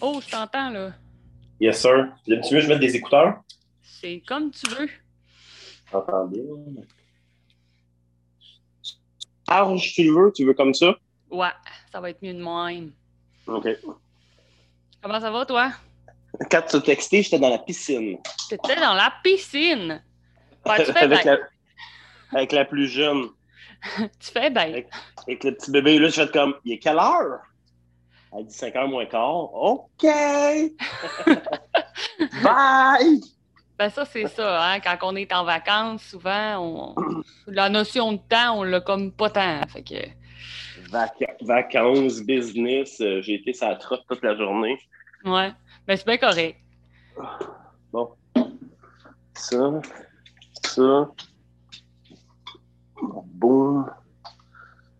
Oh, je t'entends, là. Yes, sir. Tu veux que je mette des écouteurs? C'est comme tu veux. J'entends bien. Large, tu le veux? Tu veux comme ça? Ouais, ça va être mieux de même. OK. Comment ça va, toi? Quand tu as texté, j'étais dans la piscine. T'étais dans la piscine? Ouais, tu fais avec, la, avec la plus jeune. Tu fais bien. Avec, avec le petit bébé. Là, je fais comme, il est quelle heure? Elle dit 5 heures moins quart. OK! Bye! Ben ça, c'est ça, hein? Quand on est en vacances, souvent, on... la notion de temps, on l'a comme pas tant. Fait que... Vaca- vacances, business. euh, J'ai été sur la trotte toute la journée. Ouais. Ben c'est bien correct. Bon. Ça. Ça. Boum.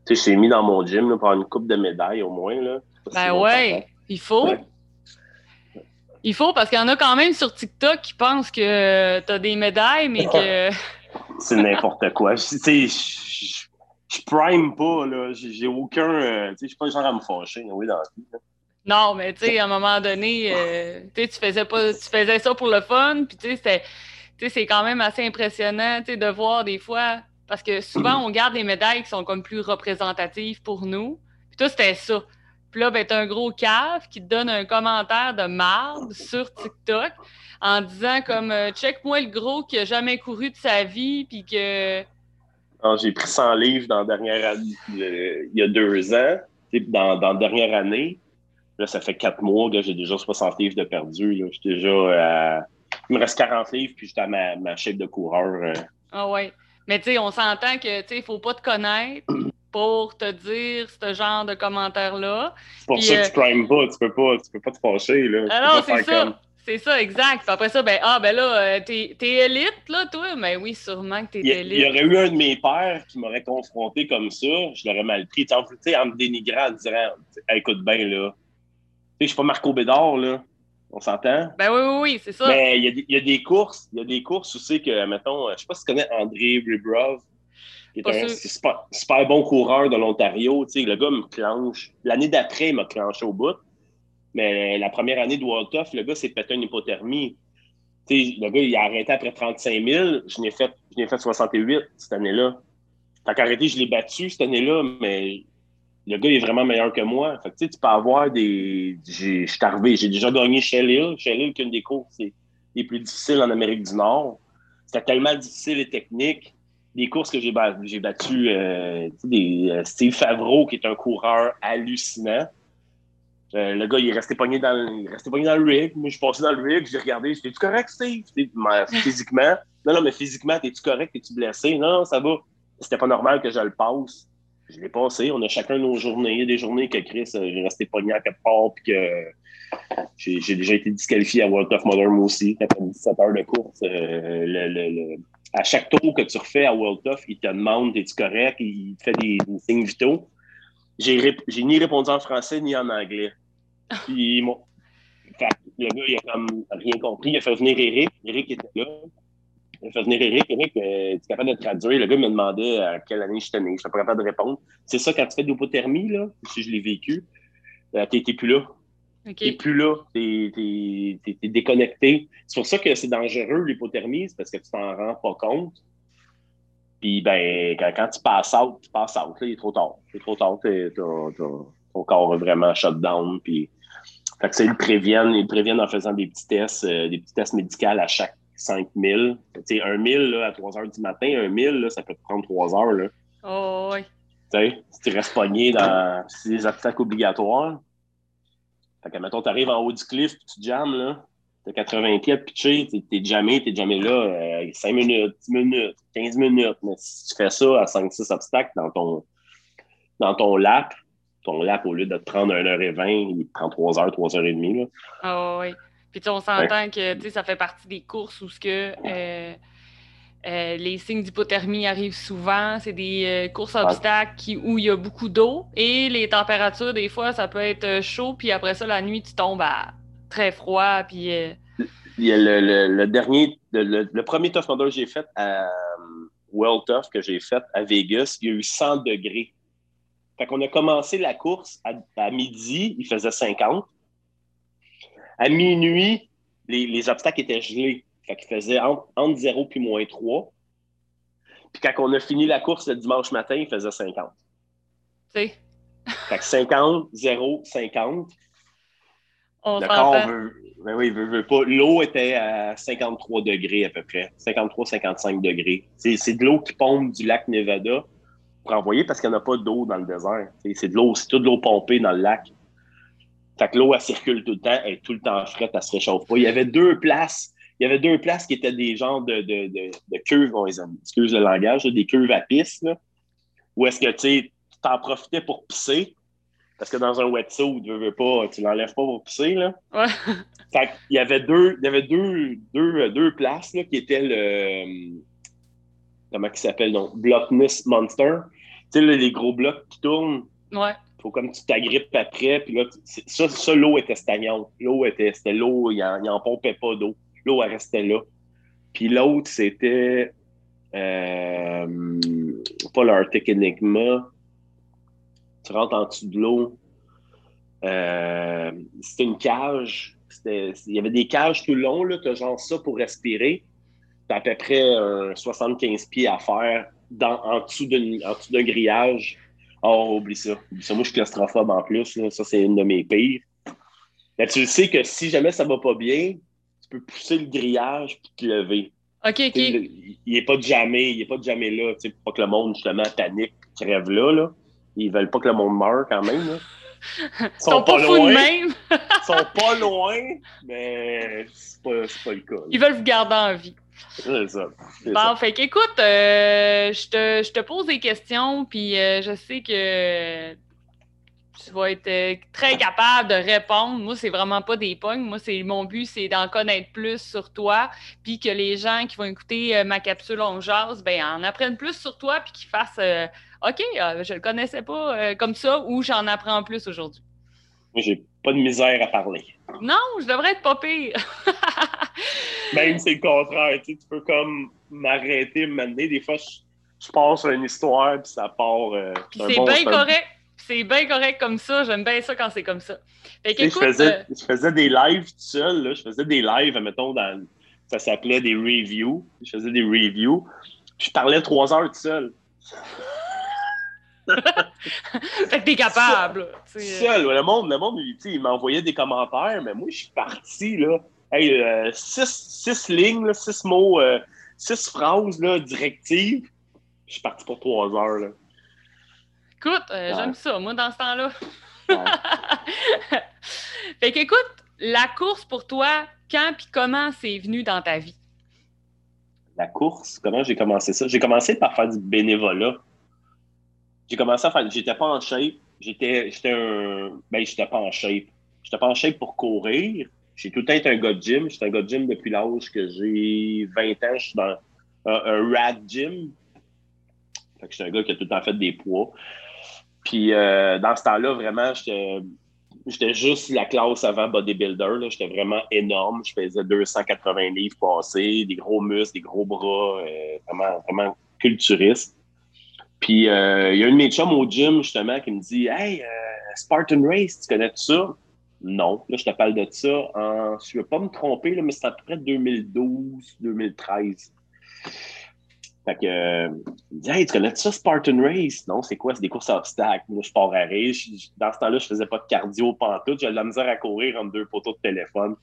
Tu sais, je t'ai mis dans mon gym là, pour avoir une coupe de médailles au moins. Là. Ben ouais, il faut. Ouais. Il faut parce qu'il y en a quand même sur TikTok qui pensent que t'as des médailles, mais que. C'est n'importe quoi. Je- Tu sais, je- prime pas, là. J'ai aucun. euh, tu sais, je suis pas le genre à me fâcher, oui, dans la vie. là. Non, mais tu sais, à un moment donné, euh, tu sais, tu faisais pas, tu faisais ça pour le fun, puis tu sais, tu c'est quand même assez impressionnant, tu sais, de voir des fois, parce que souvent on garde des médailles qui sont comme plus représentatives pour nous. Puis toi, c'était ça. Puis là, ben, t'as un gros cave qui te donne un commentaire de marde sur TikTok en disant comme euh, check-moi le gros qui a jamais couru de sa vie, puis que J'ai pris 100 livres dans la dernière année, euh, il y a deux ans. Dans, dans la dernière année, là, ça fait quatre mois que j'ai déjà 60 livres de perdu. là. Déjà à... Il me reste 40 livres, puis j'étais à ma, ma shape de coureur. euh. Ah ouais. Mais tu sais, on s'entend que tu sais, faut pas te connaître pour te dire ce genre de commentaires-là. C'est pour Puis, ça euh, que tu primes pas. Tu peux pas, tu peux pas te fâcher. Là. Tu Ah c'est ça. comme- C'est ça, exact. Puis après ça, ben, ah, ben là, euh, t'es t'es élite, là, toi? Ben oui, sûrement que t'es a- il y élite. aurait eu un de mes pères qui m'aurait confronté comme ça, je l'aurais mal pris. Tu sais, en- me dénigrant, en me disant Hey, écoute bien, là. Tu sais, je suis pas Marco Bédard, là. On s'entend? Ben oui, oui, oui, c'est ça. Mais il y, a il y a des courses, il y a des courses où c'est que, mettons, je sais pas si tu connais André Ribrov, qui est un super, super bon coureur de l'Ontario. Le gars me clenche. L'année d'après, il m'a clenché au bout. Mais la première année de World Tough, le gars s'est pété une hypothermie. Le gars, il a arrêté après 35 000. Je n'ai fait, je n'ai fait 68 cette année-là. Fait qu'arrêté, je l'ai battu cette année-là, mais le gars il est vraiment meilleur que moi. Fait que, tu sais, tu peux avoir des. j'ai- Je suis arrivé, j'ai déjà gagné Shell Hill. Shell Hill, qui est une des courses les plus difficiles en Amérique du Nord. C'était tellement difficile et technique. Des courses que j'ai ba- j'ai battues, euh, des, euh, Steve Favreau, qui est un coureur hallucinant. Euh, le gars, il est resté pogné dans le, il est resté pogné dans le rig. Moi, je suis passé dans le rig, j'ai regardé, j'étais-tu correct, Steve? Mais Physiquement. Non, non, mais physiquement, t'es-tu correct? T'es-tu blessé? Non, non, ça va. C'était pas normal que je le passe. Je l'ai passé. On a chacun nos journées. Il y a des journées que Chris, euh, j'ai resté pogné à quelque part, puis que j'ai j'ai déjà été disqualifié à World of Modern moi aussi, après 17 heures de course. Euh, le- le- le- À chaque tour que tu refais à World Tough, il te demande es-tu correct, il te fait des, signes vitaux. J'ai ni répondu en français ni en anglais. Puis mon- fait le gars, il a comme rien compris. Il a fait venir Eric. Eric était là. Il a fait venir Eric. Eric, euh, tu es capable de traduire? Le gars me demandait à quelle année j'étais né. Je n'étais pas capable de répondre. C'est ça, quand tu fais de l'hypothermie, là, si je l'ai vécu, euh, t'es t'es plus là. OK. T'es plus là. T'es t'es déconnecté. C'est pour ça que c'est dangereux, l'hypothermie, c'est parce que tu t'en rends pas compte. Puis, ben, quand, quand tu passes out, tu passes out. Là, il est trop tard. C'est trop tard. ton corps est vraiment shut down. Puis, fait que ça, ils le préviennent. Ils le préviennent en faisant des petits tests, euh, des petits tests médicaux à chaque 5000. Tu sais, un 1000 là, à 3 heures du matin, un 1000, là, ça peut te prendre 3 heures. Là. Oh, ouais. Tu sais, si tu restes pogné dans c'est des obstacles obligatoires. Fait que, mettons, tu arrives en haut du cliff puis tu jammes, là. T'as 80 pieds de pitcher, t'es, t'es jamais, t'es jamais là. 5 minutes, 10 minutes, 15 minutes. Mais si tu fais ça à 5-6 obstacles dans ton, dans ton lap, ton lap, au lieu de te prendre 1h20, il te prend 3h, 3h30. Là. Ah ouais. Puis on s'entend que tu sais, ça fait partie des courses où ce que euh, euh, les signes d'hypothermie arrivent souvent. C'est des euh, courses à obstacles qui, où il y a beaucoup d'eau et les températures, des fois, ça peut être euh, chaud, puis après ça, la nuit, tu tombes à très froid. Puis, euh, Il y a le, le- le dernier, le, premier Tough Mudder que j'ai fait à World Tough que j'ai fait à Vegas, il y a eu 100 degrés. Fait qu'on a commencé la course à, à midi, il faisait 50. À minuit, les, obstacles étaient gelés. Fait qu'il faisait entre, 0 puis moins 3. Puis quand on a fini la course le dimanche matin, il faisait 50. C'est. Fait que 50, 0, 50. On D'accord, on veut, ben oui, veut, veut pas. L'eau était à 53 degrés à peu près. 53-55 degrés. C'est de l'eau qui pompe du lac Nevada pour envoyer parce qu'il n'y en a pas d'eau dans le désert. C'est de l'eau, c'est toute l'eau pompée dans le lac. Fait que l'eau, elle circule tout le temps, elle est tout le temps frette, elle se réchauffe pas. Il y avait deux places, il y avait deux places qui étaient des genres de, de, de, de cuves, bon, excuse le langage, des cuves à pisse, où est-ce que tu t'en profitais pour pisser, parce que dans un wetsuit, tu veux pas, tu l'enlèves pas pour pisser, là. Ouais. Fait il y avait deux, il y avait deux, deux, deux places, là, qui étaient le, comment il s'appelle, donc, Blockness Monster. Tu sais, les gros blocs qui tournent. Ouais faut comme tu t'agrippes après. Puis là, ça, ça l'eau était stagnante. L'eau était, c'était l'eau, il n'en pompait pas d'eau. L'eau, elle restait là. Puis l'autre, c'était euh, pas l'Arctic Enigma. Tu rentres en dessous de l'eau. Euh, c'était une cage. il y avait des cages tout le long, là. Tu as genre ça pour respirer. Tu as à peu près 75 pieds à faire dans, en dessous d'un grillage Oh, oublie ça. Moi, je suis claustrophobe en plus. Ça, c'est une de mes pires. Mais tu sais que si jamais ça va pas bien, tu peux pousser le grillage et te lever. OK, OK. il n'est pas de jamais, il est pas de jamais là. Pour pas que le monde, justement, panique, crève là, là. Ils veulent pas que le monde meure quand même. Là. Ils sont, sont pas, loin. même. Ils sont pas loin, mais c'est pas, pas le cas. Ils veulent vous garder en vie. C'est ça. Bon, fait qu'écoute, euh, je, te, je, te, pose des questions, puis euh, je sais que tu vas être euh, très capable de répondre. Moi, c'est vraiment pas des pognes. Moi, c'est mon but, c'est d'en connaître plus sur toi, puis que les gens qui vont écouter ma capsule On jase, ben, en apprennent plus sur toi, puis qu'ils fassent OK, je le connaissais pas comme ça, ou j'en apprends plus aujourd'hui. Moi, j'ai pas de misère à parler. Non, je devrais être pas pire. Même c'est le contraire. Tu, peux comme m'arrêter, m'amener. Des fois, je, passe une histoire, puis ça part. Euh, c'est bien correct. C'est bien correct comme ça. J'aime bien ça quand c'est comme ça. je, faisais, euh, je faisais des lives tout seul. Là. Je faisais des lives, mettons, dans, ça s'appelait des reviews. Je faisais des reviews. je parlais trois heures tout seul. fait que t'es capable. Seul, le monde, le monde il m'envoyait des commentaires, mais moi, je suis parti, là. Hey, euh, six, six, lignes, six mots, euh, six phrases, là, directives. Je suis parti pour trois heures, là. Écoute, euh, j'aime ça, moi, dans ce temps-là. fait qu'écoute, la course pour toi, quand puis comment c'est venu dans ta vie? La course, comment j'ai commencé ça? J'ai commencé par faire du bénévolat j'ai commencé à faire. J'étais pas en shape. J'étais, j'étais un. Ben, j'étais pas en shape. J'étais pas en shape pour courir. J'ai tout le temps été un gars de gym. J'étais un gars de gym depuis l'âge que j'ai 20 ans. Je suis dans un, rat gym. Fait que j'étais un gars qui a tout le temps fait des poids. Puis euh, dans ce temps-là, vraiment, j'étais, juste la classe avant bodybuilder. J'étais vraiment énorme. Je faisais 280 livres passés, des gros muscles, des gros bras, euh, vraiment, vraiment culturiste. Puis euh, il y a un de mes chums au gym, justement, qui me dit Hey, Spartan Race, tu connais ça? Non. Là, je te parle de ça en. Je ne veux pas me tromper, là, mais c'est à peu près 2012, 2013. Fait que, il me dit, hey, tu connais ça, Spartan Race? Non, c'est quoi? C'est des courses à obstacles. Moi, je pars à race. Dans ce temps-là, je faisais pas de cardio pantoute. J'avais de la misère à courir entre deux poteaux de téléphone.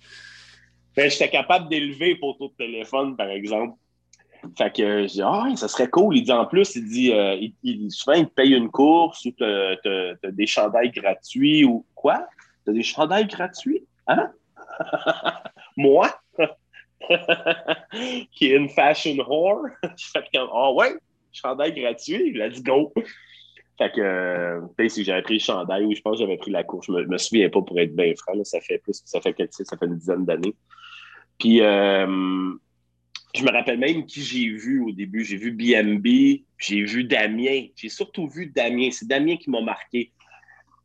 J'étais capable d'élever poteaux de téléphone, par exemple. Fait que je dis, ah, ça serait cool. Il dit en plus, il dit, euh, il, souvent, il te paye une course ou tu as, des chandails gratuits ou quoi? Tu as des chandails gratuits? Hein? Moi? qui est une fashion whore. que, ah ouais, chandail gratuit, let's go. Fait que, euh, j'avais pris le chandail ou je pense que j'avais pris la course. Je me, me souviens pas pour être bien franc, ça fait plus, ça fait, ça fait une dizaine d'années. Puis, euh, je me rappelle même qui j'ai vu au début. J'ai vu BMB, j'ai vu Damien. J'ai surtout vu Damien. C'est Damien qui m'a marqué.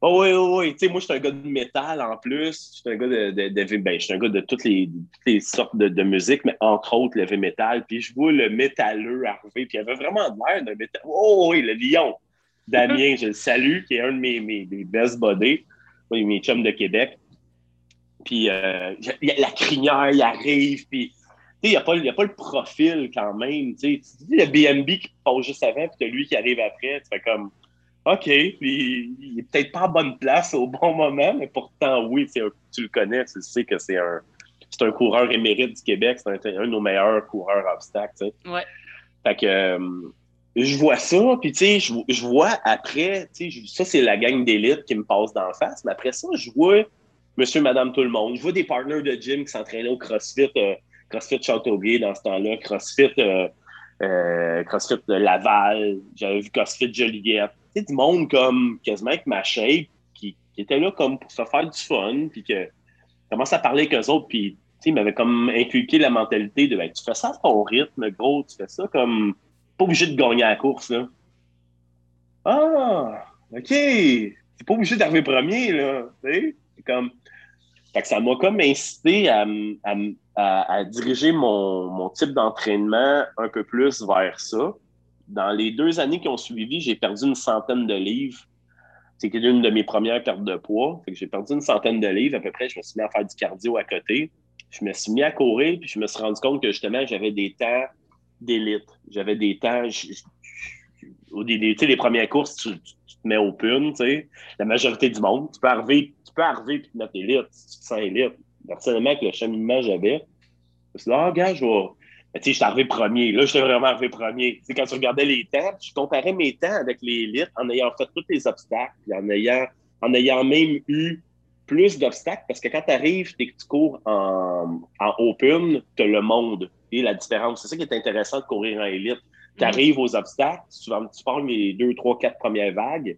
Oh oui, oui, oui. Tu sais, moi, je suis un gars de métal en plus. Je suis un gars de, de, ben, je suis un gars de toutes les, sortes de, musique, mais entre autres le heavy metal. Puis je vois le métalleux arriver. Puis il avait vraiment l'air d'un métal. Oh oui, le lion. Damien, je le salue, qui est un de mes, mes, mes best buddies. mes chums de Québec. Puis euh, la crinière, il arrive, puis il n'y a, pas, a pas le profil quand même. Tu dis le BNB qui passe juste avant, puis tu lui qui arrive après. Tu fais comme, OK, puis il est peut-être pas en bonne place au bon moment, mais pourtant, oui, tu le connais, tu sais que c'est un, c'est un coureur émérite du Québec, c'est un, de nos meilleurs coureurs obstacles. Tu sais. Ouais. Fait que euh, je vois ça, puis tu sais, je, je, vois après, tu sais, ça c'est la gang d'élite qui me passe d'en face, mais après ça, je vois monsieur, madame, tout le monde. Je vois des partners de gym qui s'entraînaient au CrossFit, euh, CrossFit Châteauguay dans ce temps-là, CrossFit, euh, euh, CrossFit de Laval, j'avais vu CrossFit Joliette. Du monde comme quasiment avec ma shape qui, était là comme pour se faire du fun, puis que commence à parler avec eux autres, puis ils m'avaient comme inculqué la mentalité de ben, tu fais ça à ton rythme, gros, tu fais ça comme pas obligé de gagner la course, là. Ah, OK. C'est pas obligé d'arriver premier, là. Comme. Ça m'a comme incité à, à, à, diriger mon, mon type d'entraînement un peu plus vers ça. Dans les deux années qui ont suivi, j'ai perdu une centaine de livres. C'était une de mes premières pertes de poids. J'ai perdu une centaine de livres à peu près. Je me suis mis à faire du cardio à côté. Je me suis mis à courir, puis je me suis rendu compte que justement, j'avais des temps d'élite. J'avais des temps. au début, tu sais, les premières courses, tu, te mets au pun, tu sais. La majorité du monde. Tu peux arriver peux arriver et te mettre élite tu te sens élite. Personnellement, avec le cheminement que j'avais, je me suis dit, ah, gars, je vais. Tu sais, je suis arrivé premier. Là, j'étais vraiment arrivé premier. Tu sais, quand tu regardais les temps, je comparais mes temps avec les élites en ayant fait tous les obstacles, en ayant, en ayant même eu plus d'obstacles, parce que quand tu arrives et que tu cours en, en open, tu as le monde et la différence. C'est ça qui est intéressant de courir en élite. Tu arrives aux obstacles, tu, tu pars les deux, trois, quatre premières vagues,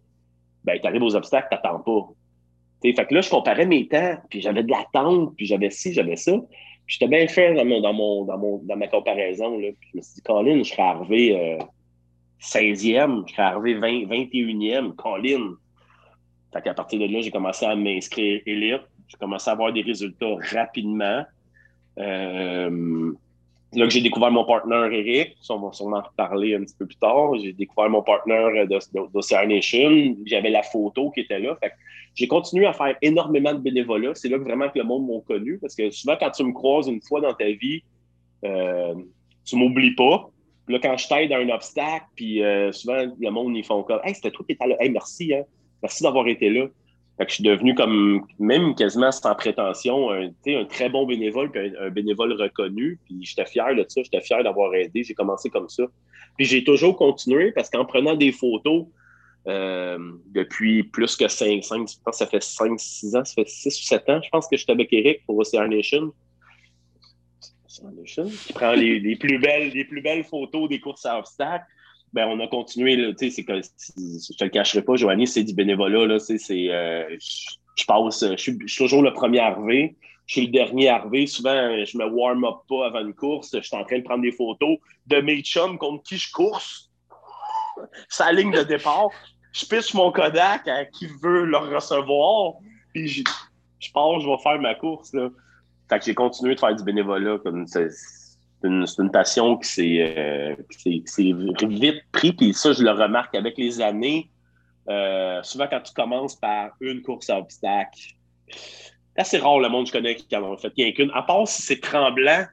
ben, tu arrives aux obstacles, tu n'attends pas fait que là, je comparais mes temps, puis j'avais de l'attente, puis j'avais ci, j'avais ça. J'étais bien fait dans, mon, dans, mon, dans, mon, dans ma comparaison. Là. Puis je me suis dit, Colin, je serais arrivé euh, 16e, je serais arrivé 20, 21e, Colin. Fait qu'à partir de là, j'ai commencé à m'inscrire élite. J'ai commencé à avoir des résultats rapidement. Euh, là que j'ai découvert mon partenaire Eric, on va sûrement en reparler un petit peu plus tard. J'ai découvert mon partenaire d'Ocean Nation. J'avais la photo qui était là. Fait j'ai continué à faire énormément de bénévolat. C'est là que vraiment que le monde m'a connu. Parce que souvent, quand tu me croises une fois dans ta vie, euh, tu m'oublies pas. là, quand je t'aide à un obstacle, puis euh, souvent, le monde, ils font comme Hey, c'était toi qui étais là. Hey, merci, hein. Merci d'avoir été là. Que je suis devenu comme, même quasiment sans prétention, un, un très bon bénévole, puis un, bénévole reconnu. Puis j'étais fier de ça, j'étais fier d'avoir aidé. J'ai commencé comme ça. Puis j'ai toujours continué parce qu'en prenant des photos euh, depuis plus que 5, 5, je pense que ça fait 5, 6 ans, ça fait 6 ou 7 ans, je pense que j'étais avec Eric pour Ocean Nation. Nation, qui prend les, les, plus belles, les plus belles photos des courses à obstacles ben, on a continué. Là, c'est que, je te le cacherai pas, Joanie, c'est du bénévolat. Là, c'est, euh, je, passe, je suis, toujours le premier arrivé. Je suis le dernier arrivé. Souvent, je me warm up pas avant une course. Je suis en train de prendre des photos de mes chums contre qui je course. Sa ligne de départ. Je pitch mon Kodak à qui veut le recevoir. Puis je, je pense je vais faire ma course. Là. Fait que j'ai continué de faire du bénévolat. Comme une, une, passion qui s'est euh, vite pris, puis ça, je le remarque avec les années. Euh, souvent, quand tu commences par une course à obstacle, c'est assez rare le monde que je connais qui en a fait qu'une. À part si c'est tremblant,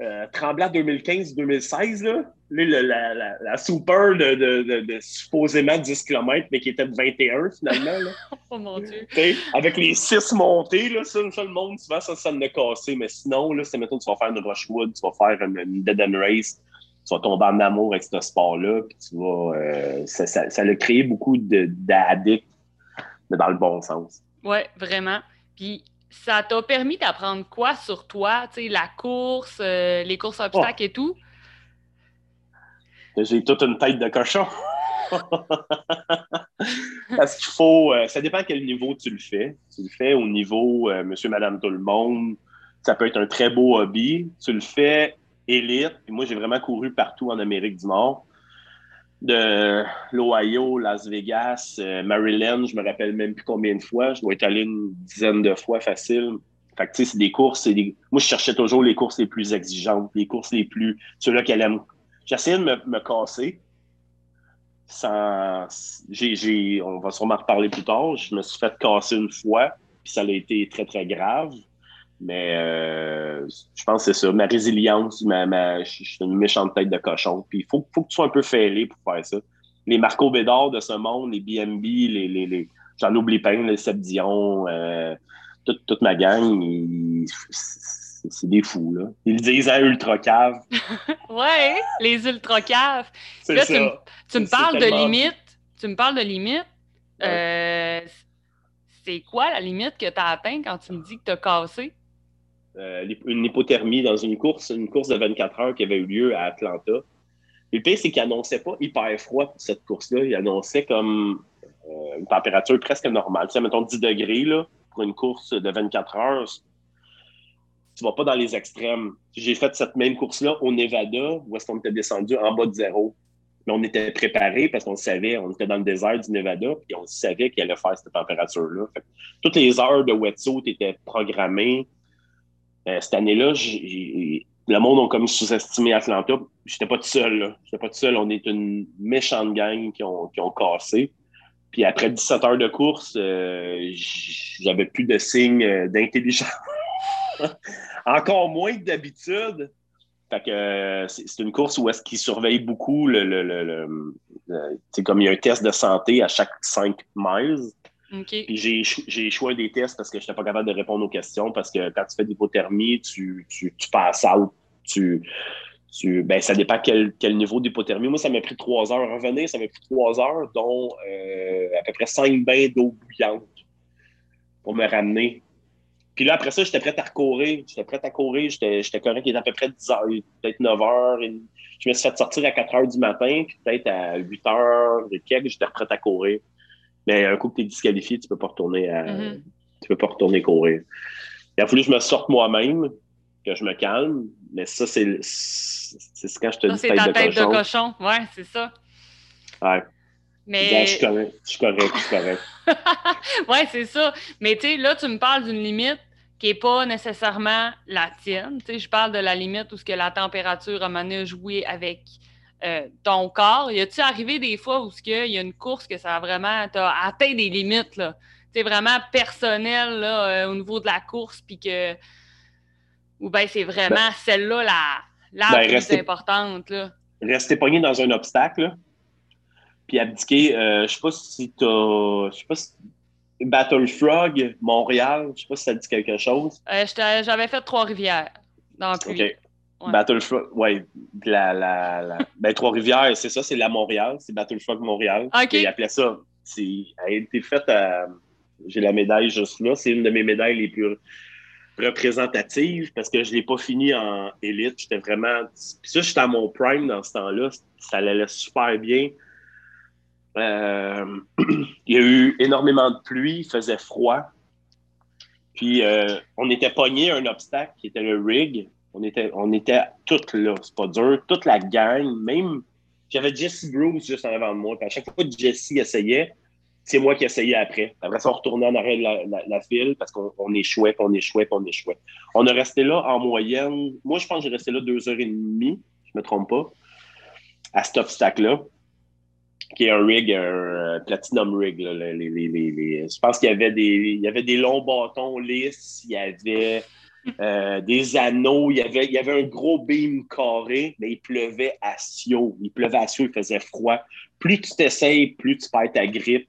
euh, tremblant 2015-2016, là, la, la, la, super de, de, de, supposément 10 km, mais qui était de 21 finalement. oh mon Dieu. avec les 6 montées, là, ça, le monde, souvent, ça, ça me cassé. Mais sinon, là, c'est mettons, tu vas faire une Rushwood, tu vas faire une, Dead End Race, tu vas tomber en amour avec ce sport-là, puis tu vas. Euh, ça, ça, ça, a créé beaucoup d'addicts, mais dans le bon sens. Oui, vraiment. Puis ça t'a permis d'apprendre quoi sur toi, tu sais, la course, euh, les courses obstacles et tout? J'ai toute une tête de cochon. Parce qu'il faut. Euh, ça dépend à quel niveau tu le fais. Tu le fais au niveau euh, monsieur, madame, tout le monde. Ça peut être un très beau hobby. Tu le fais élite. moi, j'ai vraiment couru partout en Amérique du Nord. De l'Ohio, Las Vegas, euh, Maryland, je me rappelle même plus combien de fois. Je dois être allé une dizaine de fois facile. Fait que, tu sais, c'est des courses. Moi, je cherchais toujours les courses les plus exigeantes, les courses les plus. Ceux-là qui allaient J'essayais de me, me casser. Sans... On va sûrement reparler plus tard. Je me suis fait casser une fois, puis ça a été très, très grave. Mais euh, je pense que c'est ça. Ma résilience, ma, je suis une méchante tête de cochon. Puis il faut, faut que tu sois un peu fêlé pour faire ça. Les Marco Bédard de ce monde, les BMB, les, les, les j'en oublie pas, les Seb Dion, euh, toute, toute, ma gang, c'est des fous, là. Ils disent à ultra cave. ouais, les ultra caves. Là, tu, me, tu me parles de limite. Tu me parles de limite. Euh, c'est quoi la limite que tu as atteint quand tu me dis que tu as cassé? Euh, une hypothermie dans une course, une course de 24 heures qui avait eu lieu à Atlanta. le pire, c'est qu'il n'annonçait pas hyper froid pour cette course-là. Il annonçait comme euh, une température presque normale. Tu sais, mettons 10 degrés là, pour une course de 24 heures. Tu vas pas dans les extrêmes. J'ai fait cette même course-là au Nevada, où est-ce qu'on était descendu en bas de zéro. Mais on était préparé parce qu'on savait, on était dans le désert du Nevada, puis on savait qu'il allait faire cette température-là. Toutes les heures de wetsuit étaient programmées. Euh, cette année-là, le monde a comme sous-estimé Atlanta. J'étais pas tout seul. J'étais pas tout seul. On est une méchante gang qui ont, qui ont cassé. Puis après 17 heures de course, euh, j'avais plus de signes euh, d'intelligence. Encore moins que d'habitude. Fait que c'est une course où est-ce qu'ils surveillent beaucoup le, le, le, c'est comme il y a un test de santé à chaque 5 miles. Puis j'ai échoué des tests parce que je n'étais pas capable de répondre aux questions parce que quand tu fais de l'hypothermie, tu, tu, tu, passes out. Tu, tu, ben, ça dépend quel, quel niveau d'hypothermie. Moi, ça m'a pris trois heures à revenir. Ça m'a pris trois heures, dont euh, à peu près cinq bains d'eau bouillante pour me ramener. Puis là, après ça, j'étais prêt à recourir. J'étais prêt à courir. J'étais correct. Il était à peu près 10 heures, peut-être 9 heures. je me suis fait sortir à 4 heures du matin. Puis peut-être à 8 heures de quelques, j'étais prêt à courir. Mais un coup que tu es disqualifié, tu peux pas retourner à, mm-hmm. tu peux pas retourner courir. Il a fallu que je me sorte moi-même, que je me calme. Mais ça, c'est quand je te dis tête, ta tête de cochon. de cochon. Ouais, c'est ça. Ouais. Mais... je suis correct, je suis correct, je suis correct. ouais, c'est ça. Mais tu sais, là, tu me parles d'une limite qui n'est pas nécessairement la tienne. Tu sais, je parle de la limite où ce que la température a mené à jouer avec euh, ton corps. Y a-tu arrivé des fois où il y a une course que ça a vraiment as atteint des limites là, c'est vraiment personnel là, euh, au niveau de la course, puis que ou bien c'est vraiment ben, celle-là la, la ben, plus importante là? Rester pogné dans un obstacle, puis abdiquer. Euh, je sais pas si tu as, je sais pas si Battle Frog, Montréal, je sais pas si ça dit quelque chose. Euh, j'avais fait Trois-Rivières dans le OK. Battle Frog, oui. La, la, la... ben, Trois-Rivières, c'est ça, c'est la Montréal. C'est Battle Frog Montréal. OK. Ils appelaient ça. Elle a été faite à. J'ai la médaille juste là. C'est une de mes médailles les plus représentatives parce que je ne l'ai pas fini en élite. J'étais vraiment. Puis ça, j'étais à mon prime dans ce temps-là. Ça allait super bien. Euh, il y a eu énormément de pluie, il faisait froid. Puis euh, on était pogné à un obstacle qui était le rig. On était, on était toutes là, c'est pas dur. Toute la gang, même. J'avais Jesse Bruce juste en avant de moi. à chaque fois que Jesse essayait, c'est moi qui essayais après. Après ça, on retournait en arrière de la, la, file parce qu'on on échouait, on échouait, on échouait. On est resté là en moyenne. Moi, je pense que j'ai resté là deux heures et demie, je me trompe pas, à cet obstacle-là qui est un rig, un euh, platinum rig. je pense qu'il y avait des, il y avait des longs bâtons lisses, il y avait euh, des anneaux, il y, avait, il y avait un gros beam carré, mais il pleuvait à Sio. Il pleuvait à Sio, il faisait froid. Plus tu t'essayes, plus tu perds ta grippe.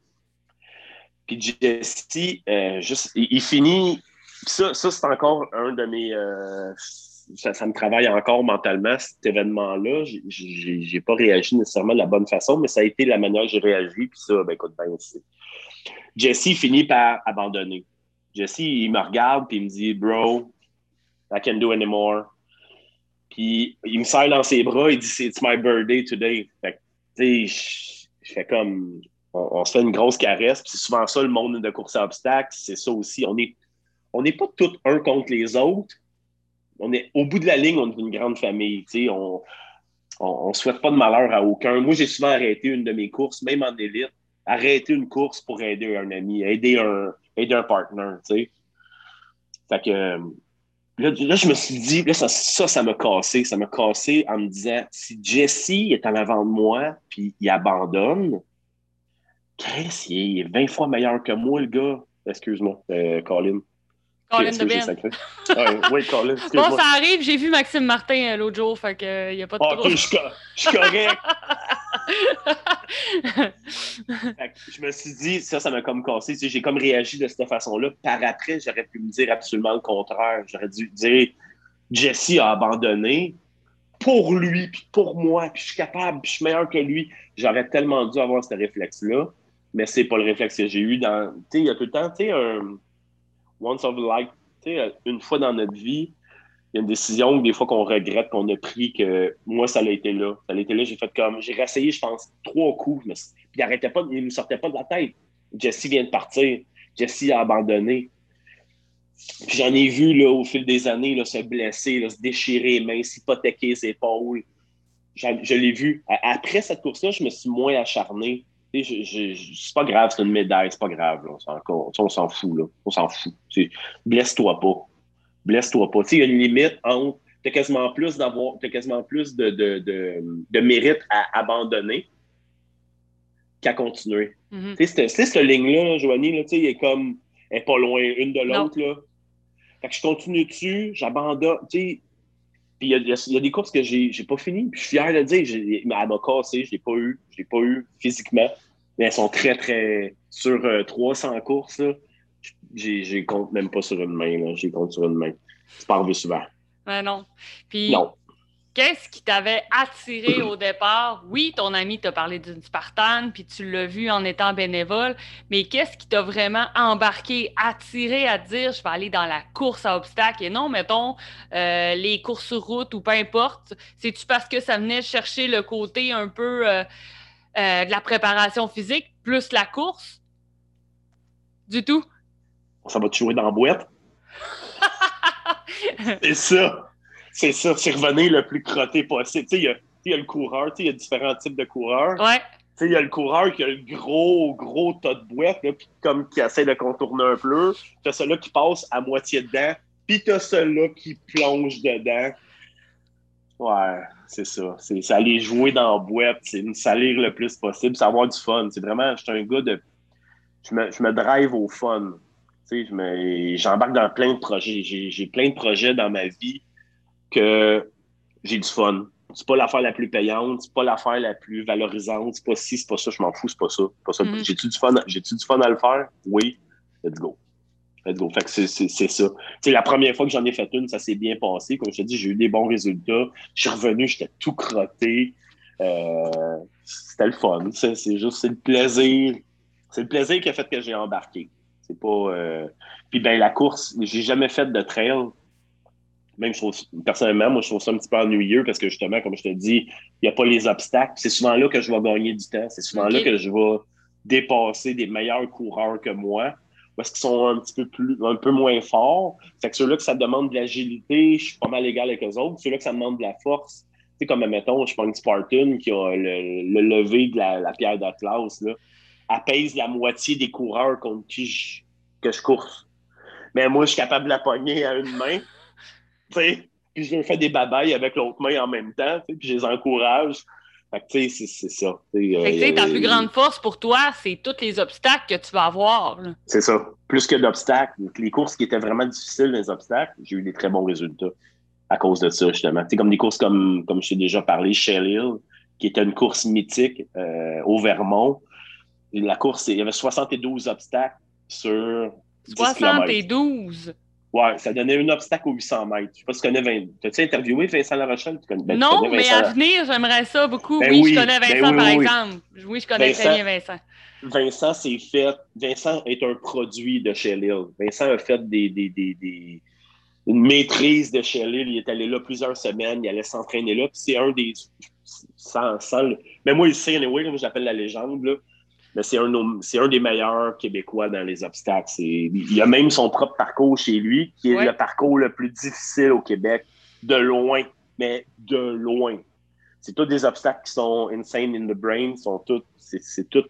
Puis Jesse, euh, juste, il, finit. Ça, ça c'est encore un de mes ça, me travaille encore mentalement, cet événement-là. J'ai pas réagi nécessairement de la bonne façon, mais ça a été la manière que j'ai réagi. Puis ça, ben écoute, ben, Jesse finit par abandonner. Jesse, il me regarde puis il me dit Bro, I can't do anymore. Puis il me serre dans ses bras, il dit It's my birthday today. Fait tu sais, je fais comme. On, se fait une grosse caresse, puis c'est souvent ça le monde de course à obstacles, c'est ça aussi. On n'est on est pas tous un contre les autres, on est au bout de la ligne, on est une grande famille. On ne souhaite pas de malheur à aucun. Moi, j'ai souvent arrêté une de mes courses, même en élite, arrêter une course pour aider un ami, aider un, aider un partner. Fait que là, je me suis dit, là, ça, ça, m'a cassé. Ça m'a cassé en me disant si Jesse est en avant de moi puis il abandonne, Chris, il est 20 fois meilleur que moi, le gars. Excuse-moi, euh, Colin. Colin de Ben. oui, Colin. Bon, ça arrive, j'ai vu Maxime Martin euh, l'autre jour, fait que il n'y a pas de oh, je suis correct. je me suis dit, ça, ça m'a comme cassé. j'ai comme réagi de cette façon-là. Par après, j'aurais pu me dire absolument le contraire. J'aurais dû dire Jesse a abandonné pour lui, puis pour moi, puis je suis capable, puis je suis meilleur que lui. J'aurais tellement dû avoir ce réflexe-là, mais c'est pas le réflexe que j'ai eu dans. Tu sais, il y a tout le temps, tu sais, un once of life, une fois dans notre vie, il y a une décision des fois qu'on regrette qu'on a pris que moi, ça a été là. Ça a été là, j'ai fait comme. J'ai réessayé, je pense, trois coups, mais puis il arrêtait pas, il me sortait pas de la tête. Jesse vient de partir. Jesse a abandonné. Puis j'en ai vu là, au fil des années là, se blesser, là, se déchirer les mains, s'hypothéquer ses épaules. Je, l'ai vu. Après cette course-là, je me suis moins acharné. C'est pas grave, c'est une médaille, c'est pas grave. Là, on s'en fout. Là. On s'en fout. Blesse-toi pas. Blesse-toi pas. Il y a une limite entre. Tu as quasiment plus d'avoir. quasiment plus de, de, de, de, mérite à abandonner qu'à continuer. Mm -hmm. cette, ligne-là, Joanie, là, elle est comme. Elle est pas loin une de l'autre. Fait que je continue dessus, j'abandonne. Puis il y, y a, des courses que j'ai pas fini. Puis je suis fier de dire, elle m'a cassé, je l'ai pas eu. Je l'ai pas eu physiquement. Mais elles sont très, très. Sur 300 euh, courses, j'ai compte même pas sur une main. J'ai compte sur une main. C'est pas arrivé souvent. Ouais, non. Puis, non qu'est-ce qui t'avait attiré au départ? Oui, ton ami t'a parlé d'une Spartan, puis tu l'as vu en étant bénévole, mais qu'est-ce qui t'a vraiment embarqué, attiré à dire je vais aller dans la course à obstacles et non, mettons, euh, les courses sur route ou peu importe? C'est-tu parce que ça venait chercher le côté un peu euh, euh, de la préparation physique plus la course? Du tout? Ça va te jouer dans la boîte? C'est ça! C'est ça, c'est revenir le plus crotté possible. Tu sais, il y a, le coureur, tu sais, il y a différents types de coureurs. Ouais. Tu sais, il y a le coureur qui a le gros, gros tas de boîte, là, puis comme qui essaie de contourner un peu. Tu as celui-là qui passe à moitié dedans, puis tu as celui-là qui plonge dedans. Ouais, c'est ça. C'est aller jouer dans la boîte, c'est salir le plus possible, c'est avoir du fun. C'est vraiment, je suis un gars de. Je me, je me drive au fun. Tu sais, j'embarque dans plein de projets. J'ai plein de projets dans ma vie que j'ai du fun. C'est pas l'affaire la plus payante, c'est pas l'affaire la plus valorisante, c'est pas ci, c'est pas ça, je m'en fous, c'est pas ça. Pas ça. Mm-hmm. J'ai-tu du fun, j'ai-tu du fun à le faire? Oui. Let's go. Let's go. Fait que c'est, ça. C'est la première fois que j'en ai fait une, ça s'est bien passé. Comme je te dis, j'ai eu des bons résultats. Je suis revenu, j'étais tout crotté. Euh, c'était le fun. C'est, juste, c'est le plaisir. C'est le plaisir qui a fait que j'ai embarqué. C'est pas. Euh... Puis ben la course, j'ai jamais fait de trail même je trouve, personnellement, moi, je trouve ça un petit peu ennuyeux parce que justement, comme je te dis, il n'y a pas les obstacles. C'est souvent là que je vais gagner du temps. C'est souvent là que je vais dépasser des meilleurs coureurs que moi parce qu'ils sont un petit peu plus, un peu moins forts. Fait que ceux-là que ça demande de l'agilité, je suis pas mal égal avec eux autres. Ceux-là que ça demande de la force, tu sais, comme, mettons, je prends une Spartan qui a le, lever de la, pierre d'Atlas, là. Elle pèse la moitié des coureurs contre qui je, que je course. Mais moi, je suis capable de la pogner à une main puis je leur fais des babayes avec l'autre main en même temps, puis je les encourage. Fait que, c'est ça. Euh, ta plus grande force pour toi, c'est tous les obstacles que tu vas avoir. C'est ça. Plus que d'obstacles. Les courses qui étaient vraiment difficiles, les obstacles, j'ai eu des très bons résultats à cause de ça, justement. C'est comme des courses comme, comme je t'ai déjà parlé, Shell Hill, qui était une course mythique euh, au Vermont. La course, il y avait 72 obstacles sur 72? Ouais, ça donnait un obstacle aux 800 mètres. Je sais pas si tu connais Vincent. T'as-tu interviewé Vincent Larochelle? Tu connais... Ben, non, mais à venir, j'aimerais ça beaucoup. Ben oui, je connais ben Vincent, par exemple. Oui, je connais très bien Vincent. Vincent s'est fait. Vincent est un produit de Shell Hill. Vincent a fait des, des, des, des... une maîtrise de Shell Hill. Il est allé là plusieurs semaines. Il allait s'entraîner là. Puis c'est un des. Sans, sans... Mais moi, il sait, anyway, j'appelle la légende. Là mais c'est un, un, des meilleurs Québécois dans les obstacles. Il a même son propre parcours chez lui, qui est le parcours le plus difficile au Québec, de loin, mais de loin. C'est tous des obstacles qui sont insane in the brain, sont tous, c'est tout.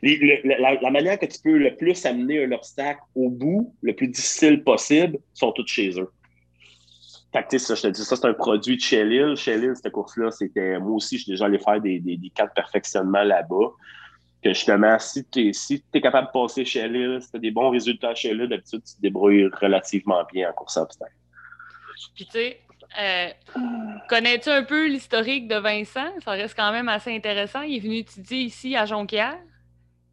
la, manière que tu peux le plus amener un obstacle au bout, le plus difficile possible, sont toutes chez eux. Fait ça, je te dis, ça, c'est un produit de Shell Hill. Shell Hill, cette course-là, c'était. Moi aussi, je suis déjà allé faire des, des, des cas de perfectionnement là-bas. Que justement, si tu es, si es capable de passer chez elle, si tu as des bons résultats chez elle, d'habitude, tu te débrouilles relativement bien en course à obstacles. Puis tu sais, euh, connais-tu un peu l'historique de Vincent? Ça reste quand même assez intéressant. Il est venu étudier ici à Jonquière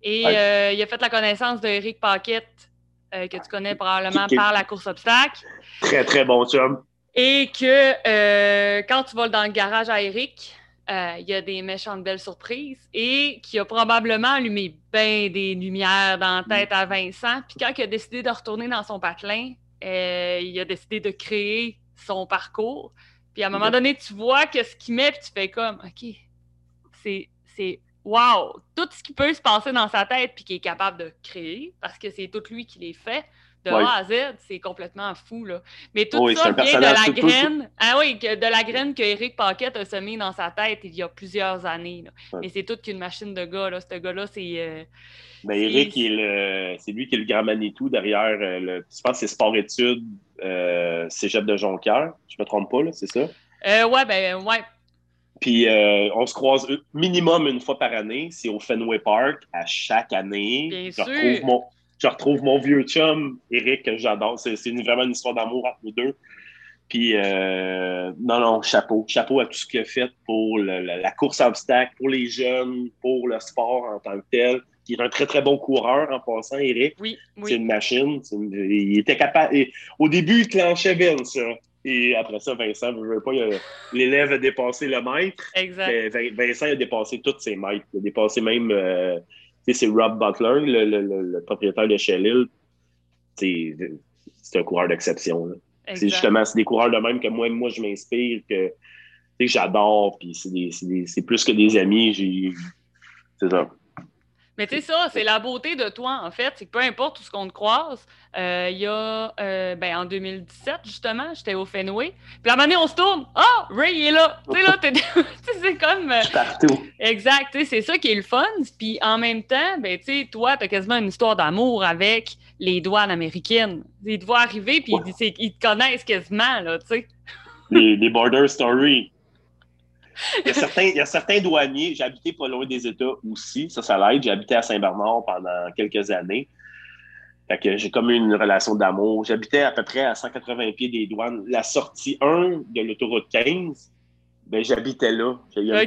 et euh, il a fait la connaissance d'Éric Paquette, euh, que tu connais probablement par la course obstacle. Très, très bon chum. Et que quand tu vas dans le garage à Eric, il y a des méchantes belles surprises et qui a probablement allumé bien des lumières dans la tête à Vincent. Puis quand il a décidé de retourner dans son patelin, il a décidé de créer son parcours. Puis à un moment donné, tu vois que ce qu'il met, puis tu fais comme, OK, c'est, c'est wow! Tout ce qui peut se passer dans sa tête, puis qu'il est capable de créer, parce que c'est tout lui qui les fait, de A à Z, c'est complètement fou. Là. Mais tout ça vient de la graine. Ah oui, de la graine que Eric Paquette a semé dans sa tête il y a plusieurs années. Là. Mais c'est toute qu'une machine de gars. Là. Ce gars-là, c'est. Euh, ben, Eric, c'est lui qui est le grand Manitou derrière, euh, le, je pense que c'est sport-études euh, Cégep de Jonquière. Je me trompe pas, là, c'est ça? Euh, ouais, ben, ouais. Puis euh, on se croise minimum une fois par année. C'est au Fenway Park, à chaque année. Bien je, sûr. Retrouve mon, je retrouve mon vieux chum, Eric, que j'adore. C'est, vraiment une histoire d'amour entre nous deux. Puis, euh, non, non, chapeau. Chapeau à tout ce qu'il a fait pour le, la course à obstacles, pour les jeunes, pour le sport en tant que tel qui est un très, très bon coureur en passant, Eric. Oui, oui. C'est une machine. il était capable. au début, il clenchait Vince. Et après ça, Vincent, ne veut pas, l'élève a dépassé le maître. Exact. Vincent a dépassé tous ses maîtres. Il a dépassé même. Euh, c'est Rob Butler, le, le, le, propriétaire de Shellil. C'est un coureur d'exception. C'est justement des coureurs de même que moi, moi je m'inspire, que, que j'adore. Puis c'est plus que des amis. C'est ça. Mais tu sais, ça, c'est la beauté de toi, en fait. C'est que peu importe où ce qu'on te croise, euh, il y a, euh, ben, en 2017, justement, j'étais au Fenway. Puis à un moment donné, on se tourne. Ah, oh, Ray, il est là. Tu sais, là, c'est comme. Euh, partout. Exact. Tu sais, c'est ça qui est le fun. Puis en même temps, ben, tu sais, toi, t'as quasiment une histoire d'amour avec les douanes américaines. Ils te voient arriver, puis ils, te connaissent quasiment, là, tu sais. Les, les Border Stories. Il y, a certains, il y a certains douaniers, j'ai habité pas loin des États aussi, ça, ça l'aide. J'ai habité à Saint-Bernard pendant quelques années. Fait que j'ai comme une relation d'amour. J'habitais à peu près à 180 pieds des douanes. La sortie 1 de l'autoroute 15, ben, j'habitais là. Il y, a,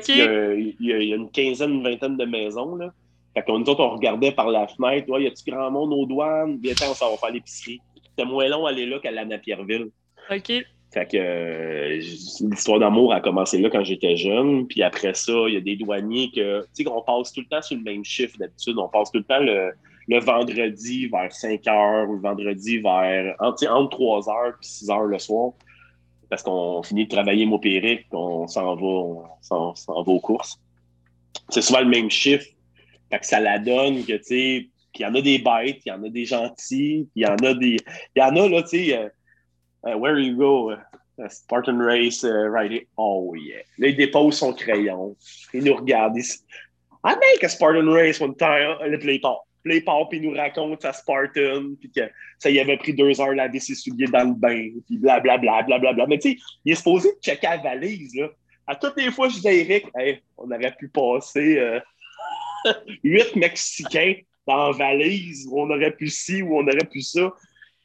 il, y a, une quinzaine, une vingtaine de maisons. Là. Fait que nous autres, on regardait par la fenêtre. Ouais, y a-tu grand monde aux douanes? Bien, on s'en va faire l'épicerie. C'était moins long aller là qu'à la Napierville. OK. Fait que euh, l'histoire d'amour a commencé là quand j'étais jeune. Puis après ça, il y a des douaniers que, tu sais, qu'on passe tout le temps sur le même chiffre d'habitude. On passe tout le temps le, vendredi vers 5 heures ou le vendredi vers entre, entre 3 heures et 6 heures le soir. Parce qu'on finit de travailler mon péric, on s'en va, on s'en, va aux courses. C'est souvent le même chiffre. Fait que ça la donne que, tu sais, il y en a des bêtes, il y en a des gentils, il y en a des. Il y en a, là, tu sais euh, Uh, where you go? Uh, Spartan Race, uh, right? Oh yeah. Là, il dépose son crayon. Il nous regarde. Il dit, I make a Spartan Race one time. Le play part. Play puis il nous raconte sa Spartan, puis que ça y avait pris deux heures laver ses souliers dans le bain, puis blablabla, blablabla. Bla. Mais tu sais, il est supposé checker la valise, là. À toutes les fois, je disais à Eric, on aurait pu passer euh, huit Mexicains dans la valise, où on aurait pu ci, ou on aurait pu ça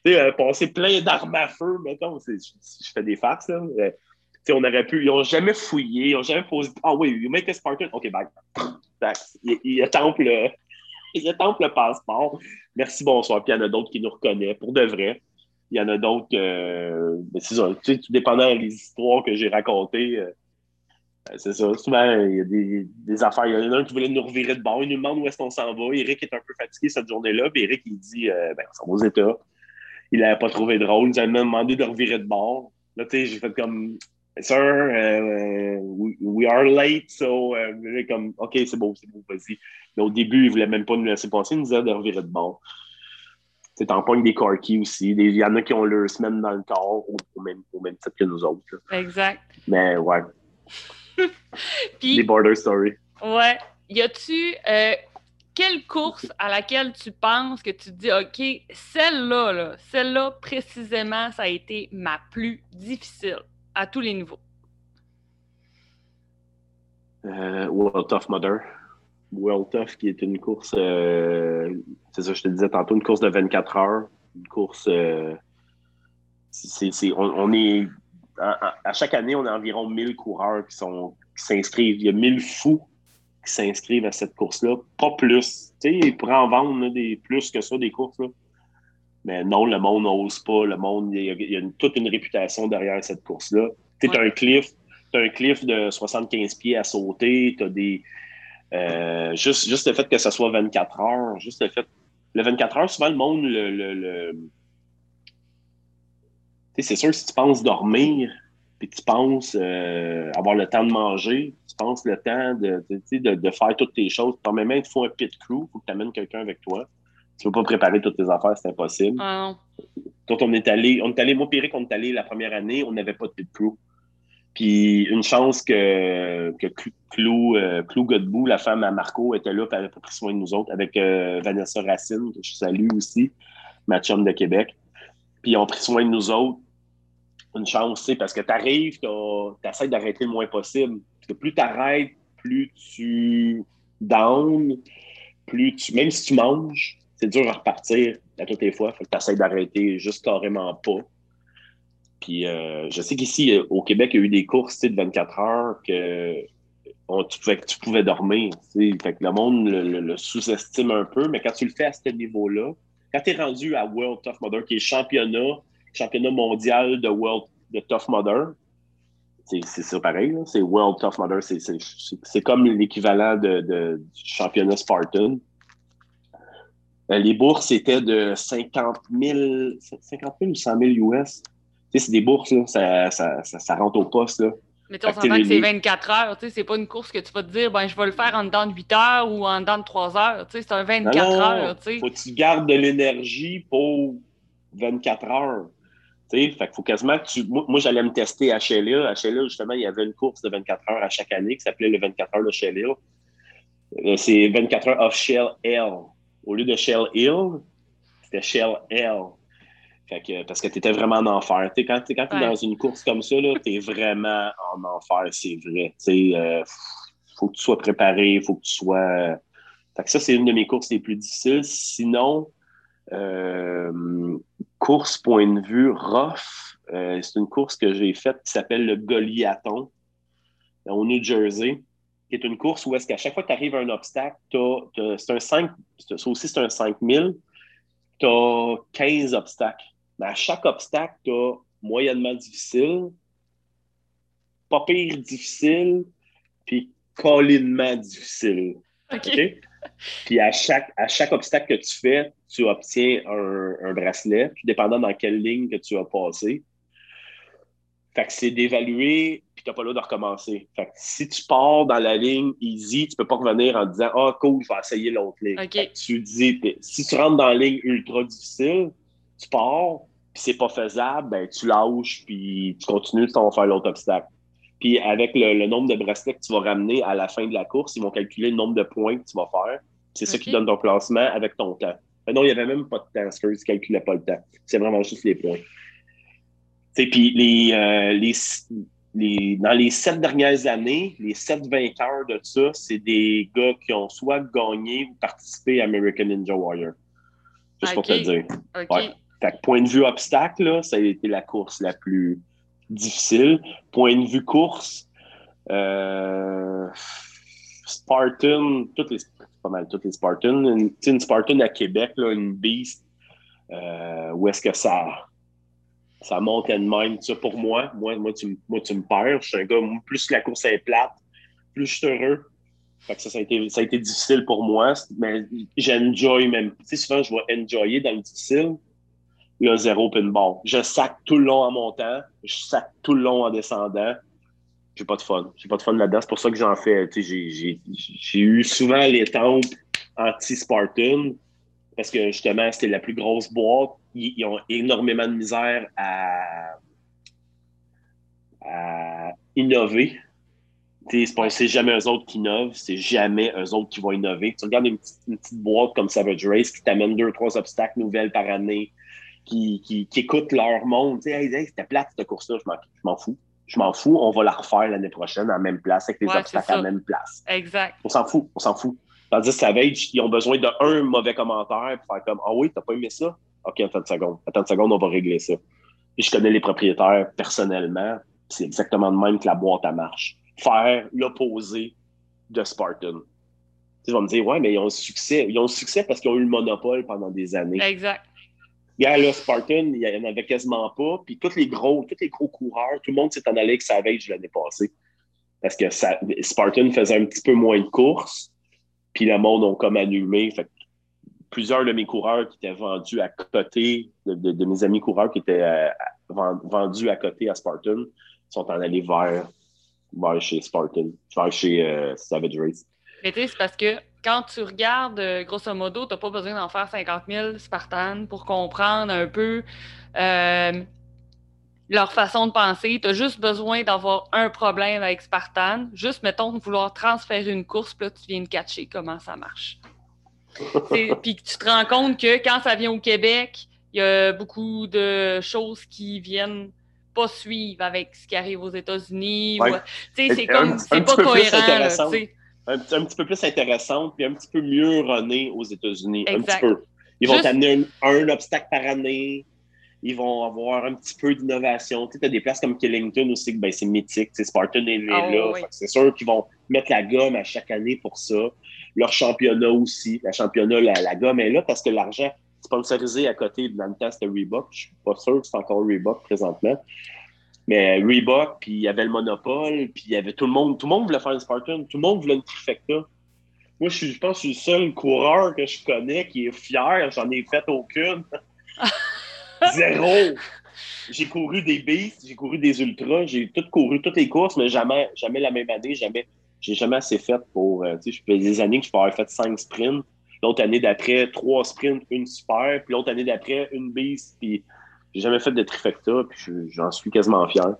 sais, euh, plein d'armes à feu, mettons, je, fais des farces, là. Euh, on aurait pu, ils n'ont jamais fouillé, ils n'ont jamais posé. Ah oui, you make a Spartan. OK, bye. Il, il, attend le, passeport. Merci, bonsoir. Puis il y en a d'autres qui nous reconnaissent pour de vrai. Il y en a d'autres que. Euh, c'est ça. Tu sais, tout dépendant des histoires que j'ai racontées. Euh, c'est ça. Souvent, il y a des, des, affaires. Il y en a un qui voulait nous revirer de bord. Il nous demande où est-ce qu'on s'en va. Eric est un peu fatigué cette journée-là. Puis Eric, il dit ben, on s'en va aux États il n'avait pas trouvé drôle. Il m'a demandé de revirer de bord. Là, tu sais, j'ai fait comme, Sir, uh, we, are late, so, uh, comme, OK, c'est beau, c'est beau, vas-y. Mais au début, il ne voulait même pas nous laisser passer, il nous a de revirer de bord. C'est en pogne des corky aussi. Il y en a qui ont leur semaine dans le corps au, même, au même titre que nous autres. Exact. Mais ouais. Puis, des border stories. Ouais. Y a-tu euh, quelle course à laquelle tu penses que tu te dis, OK, celle-là, celle-là précisément, ça a été ma plus difficile à tous les niveaux? Euh, World Tough Mother World Tough, qui est une course, euh, c'est ça, je te disais tantôt, une course de 24 heures. Une course. Euh, on, est. À, chaque année, on a environ 1000 coureurs qui sont s'inscrivent. Il y a 1000 fous qui s'inscrivent à cette course-là. Pas plus. Tu sais, ils pourraient en vendre des, plus que ça, des courses. Là. Mais non, le monde n'ose pas. Le monde, il y a, toute une réputation derrière cette course-là. Tu as un cliff, as un cliff de 75 pieds à sauter. Tu as des. Euh, juste, juste le fait que ça soit 24 heures, juste le fait. Le 24 heures, souvent, le monde le. le, c'est sûr, si tu penses dormir, puis tu penses euh, avoir le temps de manger, tu penses le temps de, de, de faire toutes tes choses. Quand même, il faut un pit crew, il faut que tu amènes quelqu'un avec toi. Tu ne peux pas préparer toutes tes affaires, c'est impossible. Ah Quand on est allé, on est allé, moi, Pierre, on est allé la première année, on n'avait pas de pit crew. Puis une chance que, que Clou, euh, Clou Godbout, la femme à Marco, était là, et elle a pris soin de nous autres, avec euh, Vanessa Racine, que je salue aussi, ma chum de Québec. Puis ils ont pris soin de nous autres. Une chance, parce que tu arrives, tu essaies d'arrêter le moins possible. Plus tu arrêtes, plus tu down, plus tu. Même si tu manges, c'est dur à repartir à toutes les fois. Faut que tu essaies d'arrêter juste carrément pas. Puis euh, je sais qu'ici, au Québec, il y a eu des courses de 24 heures que tu, pouvais, tu pouvais dormir. Fait que le monde le, sous-estime un peu, mais quand tu le fais à ce niveau-là, quand tu es rendu à World Tough Mudder, qui est championnat, championnat mondial de World de Tough Mudder, c'est ça pareil, c'est World Tough Mudder, c'est comme l'équivalent de, du championnat Spartan. Euh, les bourses étaient de 50 000, 50 000 ou 100 000 US c'est des bourses, ça, ça, rentre au poste. Là. Mais tu s'entend que c'est 24 heures, tu sais, c'est pas une course que tu vas te dire, ben, je vais le faire en dedans de 8 heures ou en dedans de 3 heures, tu sais, c'est un 24 heures, tu sais. Faut que tu gardes de l'énergie pour 24 heures. Fait qu'il faut quasiment que tu. Moi, j'allais me tester à Shell À Shell justement, il y avait une course de 24 heures à chaque année qui s'appelait le 24 heures de Shell euh, C'est 24 heures off Shell L. Au lieu de Shell Hill, c'était Shell L parce que tu étais vraiment en enfer. quand tu es, dans une course comme ça, tu es vraiment en enfer, c'est vrai. Il euh, faut que tu sois préparé, il faut que tu sois. ça, c'est une de mes courses les plus difficiles. Sinon, euh, course point de vue rough, euh, c'est une course que j'ai faite qui s'appelle le Goliathon au New Jersey, qui est une course où est-ce qu'à chaque fois que tu arrives à un obstacle, c'est un 5, ça aussi c'est un 5000, tu as 15 obstacles. Mais à chaque obstacle, tu as moyennement difficile, pas pire difficile, puis collinement difficile. OK? Puis à chaque, à chaque obstacle que tu fais, tu obtiens un, bracelet, puis dépendant dans quelle ligne que tu as passé. Fait que c'est d'évaluer, puis tu n'as pas droit de recommencer. Fait que si tu pars dans la ligne easy, tu peux pas revenir en disant Ah, cool, je vais essayer l'autre ligne. Tu dis, si tu rentres dans la ligne ultra difficile, tu pars, puis c'est pas faisable, ben, tu lâches, puis tu continues, tu vas faire l'autre obstacle. Puis avec le, nombre de bracelets que tu vas ramener à la fin de la course, ils vont calculer le nombre de points que tu vas faire. C'est ça qui donne ton classement avec ton temps. non, il n'y avait même pas de temps, ils ne calculaient pas le temps. C'est vraiment juste les points. Puis les, euh, les, les, dans les sept dernières années, les sept vainqueurs de ça, c'est des gars qui ont soit gagné ou participé à American Ninja Warrior. Juste pour te dire. point de vue obstacle, ça a été la course la plus difficile. Point de vue course, euh, Spartan, toutes les, pas mal toutes les Spartans. Une, une Spartan à Québec, là, une beast, euh, où est-ce que ça, ça monte de même. Ça, pour moi, moi, moi, tu, moi, tu me perds. Je suis un gars, plus la course est plate, plus je suis heureux. Fait que ça, ça, a été, ça a été difficile pour moi, mais j'enjoy même. Tu sais, souvent, je vais enjoyer dans le difficile. Le zéro pinball. Je sac tout le long en montant, je sac tout le long en descendant. J'ai pas de fun. J'ai pas de fun là-dedans. C'est pour ça que j'en fais. J'ai eu souvent les tempes anti-Spartan parce que justement, c'était la plus grosse boîte. Ils, ont énormément de misère à, à innover c'est jamais eux autres qui innovent, c'est jamais eux autres qui vont innover. Tu regardes une petite, boîte comme Savage Race qui t'amène deux, trois obstacles nouvelles par année, qui, qui, qui écoutent leur monde. Tu sais, hey, c'était plate cette course-là, je m'en fous. Je m'en fous, on va la refaire l'année prochaine à la même place avec les obstacles à la même place. Exact. On s'en fout, on s'en fout. Tandis que Savage, ils ont besoin d'un mauvais commentaire pour faire comme Ah oui, t'as pas aimé ça? OK, attends une seconde. Attends une seconde, on va régler ça. Puis je connais les propriétaires personnellement. C'est exactement de même que la boîte à marche. Faire l'opposé de Spartan. Tu vas me dire, ouais, mais ils ont succès. Ils ont succès parce qu'ils ont eu le monopole pendant des années. Exact. Gars, là, Spartan, il n'y en avait quasiment pas. Puis tous les gros, tous les gros coureurs, tout le monde s'est en allé avec Savage l'année passée. Parce que Spartan faisait un petit peu moins de courses. Puis le monde ont comme allumé. Fait plusieurs de mes coureurs qui étaient vendus à côté, de, mes amis coureurs qui étaient euh, vendus à côté à Spartan, sont en allés vers, vers chez Spartan, vers chez euh, Savage Race. Mais tu sais, c'est parce que quand tu regardes, euh, grosso modo, tu n'as pas besoin d'en faire 50 000 Spartan pour comprendre un peu leur façon de penser. Tu as juste besoin d'avoir un problème avec Spartan. Juste, mettons, de vouloir transférer une course, puis là, tu viens de catcher comment ça marche. puis tu te rends compte que quand ça vient au Québec, il y a beaucoup de choses qui viennent pas suivre avec ce qui arrive aux États-Unis. C'est comme, c'est pas cohérent. Un, petit peu plus intéressante, puis un petit peu mieux runné aux États-Unis. Un petit peu. Ils vont t'amener un, obstacle par année ils vont avoir un petit peu d'innovation. Tu as des places comme Killington aussi, que ben, c'est mythique. Spartan est ah là. C'est sûr qu'ils vont mettre la gomme à chaque année pour ça. Leur championnat aussi. La championnat, la, gomme est là parce que l'argent sponsorisé à côté de le c'était Reebok. Je suis pas sûr que c'est encore Reebok présentement. Mais Reebok, puis il y avait le monopole, puis il y avait tout le monde. Tout le monde voulait faire une Spartan. Tout le monde voulait une trifecta. Moi, je, suis, je pense que je suis le seul coureur que je connais qui est fier. J'en ai fait aucune. Zéro. J'ai couru des beasts, j'ai couru des ultras, j'ai tout couru toutes les courses, mais jamais, jamais la même année, jamais. J'ai jamais assez fait pour. Euh, tu sais, je des années que je peux avoir fait cinq sprints. L'autre année d'après, trois sprints, une super. Puis l'autre année d'après, une beast. Puis j'ai jamais fait de trifecta. Puis j'en suis quasiment fier.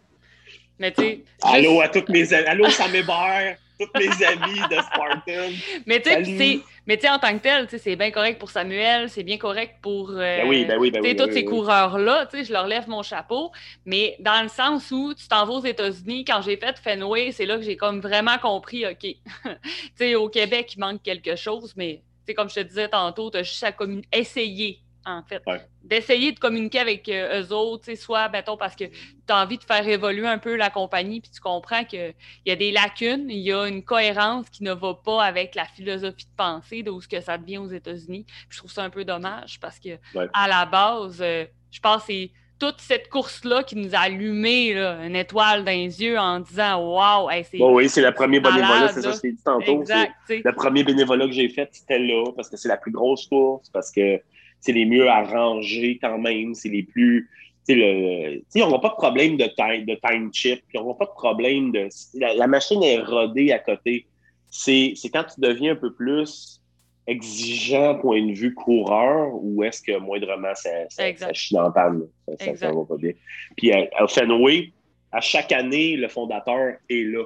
Mais tu Allô à toutes mes Allô, Sam Hébert tous mes amis de Spartan. Mais tu sais, en tant que tel, c'est bien correct pour Samuel, c'est bien correct pour euh, ben oui, ben oui, ben tous ces coureurs-là. Je leur lève mon chapeau. Mais dans le sens où tu t'en vas aux États-Unis, quand j'ai fait Fenway, c'est là que j'ai comme vraiment compris, OK, au Québec, il manque quelque chose, mais comme je te disais tantôt, tu as juste à essayer en fait. D'essayer de communiquer avec euh, eux autres, soit, mettons, parce que tu as envie de faire évoluer un peu la compagnie, puis tu comprends qu'il y a des lacunes, il y a une cohérence qui ne va pas avec la philosophie de pensée de où ce que ça devient aux États-Unis. Je trouve ça un peu dommage parce que, à la base, euh, je pense que c'est toute cette course-là qui nous a allumé une étoile dans les yeux en disant Waouh, c'est. oui, c'est le premier bénévolat, c'est ça, je t'ai dit tantôt. le premier bénévolat que j'ai fait, c'était là, parce que c'est la plus grosse course, parce que c'est les mieux arrangés quand même, c'est les plus. Le, on n'a pas de problème de time, de time chip, on n'a pas de problème de. La, machine est rodée à côté. C'est quand tu deviens un peu plus exigeant point de vue coureur ou est-ce que moindrement ça, ça, ça chie dans panne. Ça, ça, va pas bien. Puis à, à, Fenway, à chaque année, le fondateur est là.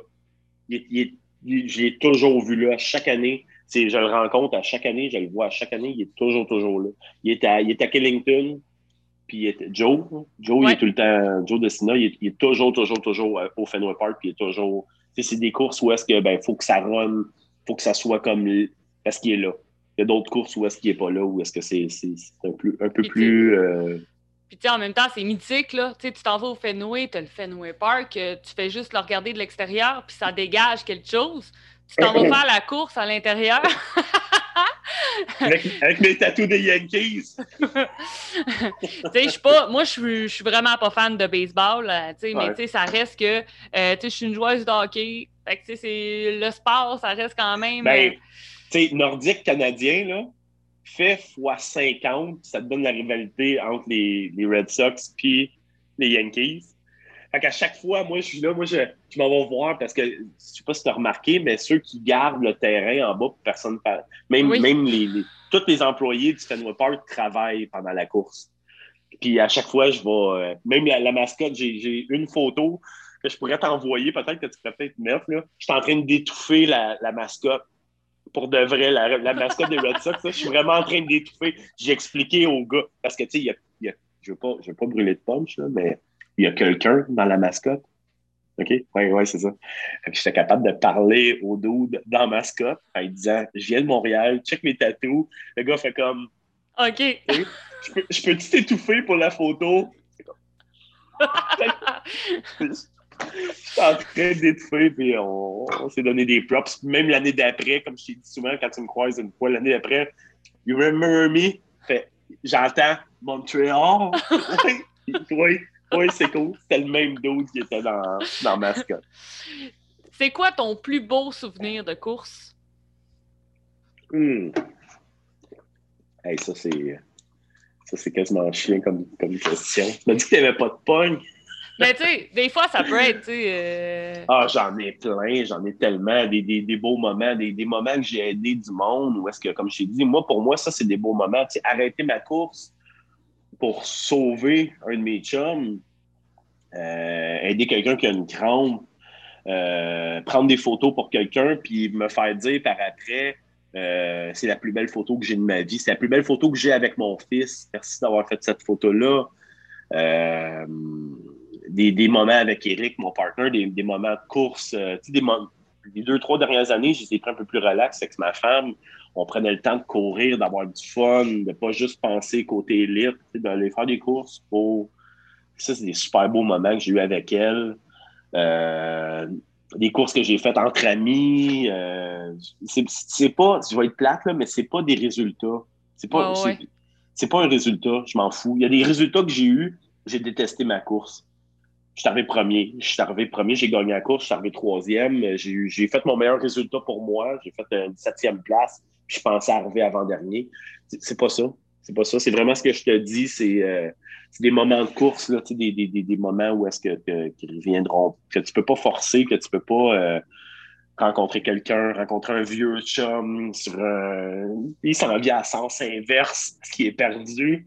Il, je l'ai toujours vu là. À chaque année, je le rencontre à chaque année, je le vois à chaque année, il est toujours, toujours là. Il est à, il est à Killington, puis il est, Joe, Joe, il est tout le temps, Joe Dessina, il est, il est toujours, toujours, toujours euh, au Fenway Park, puis il est toujours, c'est des courses où est-ce que, ben, faut que ça run, faut que ça soit comme, parce qu'il est là. Il y a d'autres courses où est-ce qu'il n'est pas là, où est-ce que c'est un, un peu plus. Euh... Puis, tu sais, en même temps, c'est mythique, là. Tu sais, tu t'en vas au Fenway, tu as le Fenway Park, euh, tu fais juste le regarder de l'extérieur, puis ça dégage quelque chose. Tu t'en vas faire la course à l'intérieur. avec, mes tatous des Yankees. pas, moi, je suis vraiment pas fan de baseball, euh, sais, mais ça reste que euh, je suis une joueuse de hockey. Fait que, le sport, ça reste quand même. Ben, euh, nordique canadien, là, fait x 50, ça te donne la rivalité entre les, les Red Sox et les Yankees. Fait qu'à chaque fois, moi, je suis là, moi, je, je m'en vais voir parce que, je sais pas si tu as remarqué, mais ceux qui gardent le terrain en bas, personne parle. Même, même les, tous les employés du Fenway Park travaillent pendant la course. Puis à chaque fois, je vais, euh, même la, mascotte, j'ai une photo que je pourrais t'envoyer, peut-être que tu pourrais peut-être mettre, là. Je suis en train d'étouffer la, la, mascotte. Pour de vrai, la, la mascotte des Red Sox, je suis vraiment en train d'étouffer. J'ai expliqué au gars, parce que, tu sais, je ne veux, pas, veux pas brûler de punch, là, mais il y a quelqu'un dans la mascotte. OK? Oui, ouais, c'est ça. J'étais capable de parler au dude dans mascotte en disant Je viens de Montréal, check mes tatous. Le gars fait comme OK. Je peux, je peux-tu t'étouffer pour la photo? J'étais en train d'étouffer, puis on, on s'est donné des props. Même l'année d'après, comme je t'ai dit souvent quand tu me croises une fois, l'année d'après, You remember me? Fait, j'entends Montréal. oui, oui, oui c'est cool. C'était le même dude qui était dans, dans Mascotte. C'est quoi ton plus beau souvenir de course? Hmm. Hey, ça, c'est. Ça, c'est quasiment chien comme, comme question. Tu m'as dit que t'avais pas de pogne. Mais tu sais, des fois, ça peut être, tu sais. Euh, Ah, j'en ai plein, j'en ai tellement, des, des, des beaux moments, des, des moments que j'ai aidé du monde, ou est-ce que, comme je t'ai dit, moi, pour moi, ça, c'est des beaux moments. Tu sais, arrêter ma course pour sauver un de mes chums, euh, aider quelqu'un qui a une crampe, euh, prendre des photos pour quelqu'un, puis me faire dire par après, euh, c'est la plus belle photo que j'ai de ma vie. C'est la plus belle photo que j'ai avec mon fils. Merci d'avoir fait cette photo-là. Des, des, moments avec Eric, mon partner, des, des moments de course. Des les deux, trois dernières années, j'étais pris un peu plus relax avec ma femme. On prenait le temps de courir, d'avoir du fun, de pas juste penser côté élite, d'aller faire des courses. Pour... Ça, c'est des super beaux moments que j'ai eu avec elle. Euh, des courses que j'ai faites entre amis. Euh, c'est pas, je vais être plate, là, mais c'est pas des résultats. C'est pas, oh, ouais. c'est pas un résultat, je m'en fous. Il y a des résultats que j'ai eus, j'ai détesté ma course. Je suis arrivé premier. Je suis arrivé premier, j'ai gagné la course, je suis arrivé troisième. J'ai fait mon meilleur résultat pour moi. J'ai fait une septième place. Je pensais arriver avant-dernier. C'est pas ça. C'est pas ça. C'est vraiment ce que je te dis. C'est euh, des moments de course, là, des, des, des, moments où est-ce que, que, qu'ils reviendront, que tu peux pas forcer, que tu peux pas euh, rencontrer quelqu'un, rencontrer un vieux chum sur un. Il s'en vient à sens inverse, ce qui est perdu.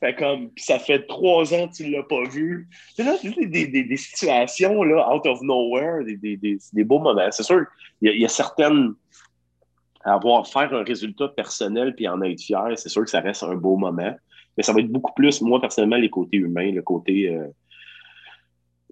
Fait comme, ça fait trois ans que tu l'as pas vu. C'est des, des, des, situations, là, out of nowhere, des, des, beaux moments. C'est sûr, il y a certaines. Avoir, faire un résultat personnel puis en être fier, c'est sûr que ça reste un beau moment. Mais ça va être beaucoup plus, moi, personnellement, les côtés humains, le côté. Euh,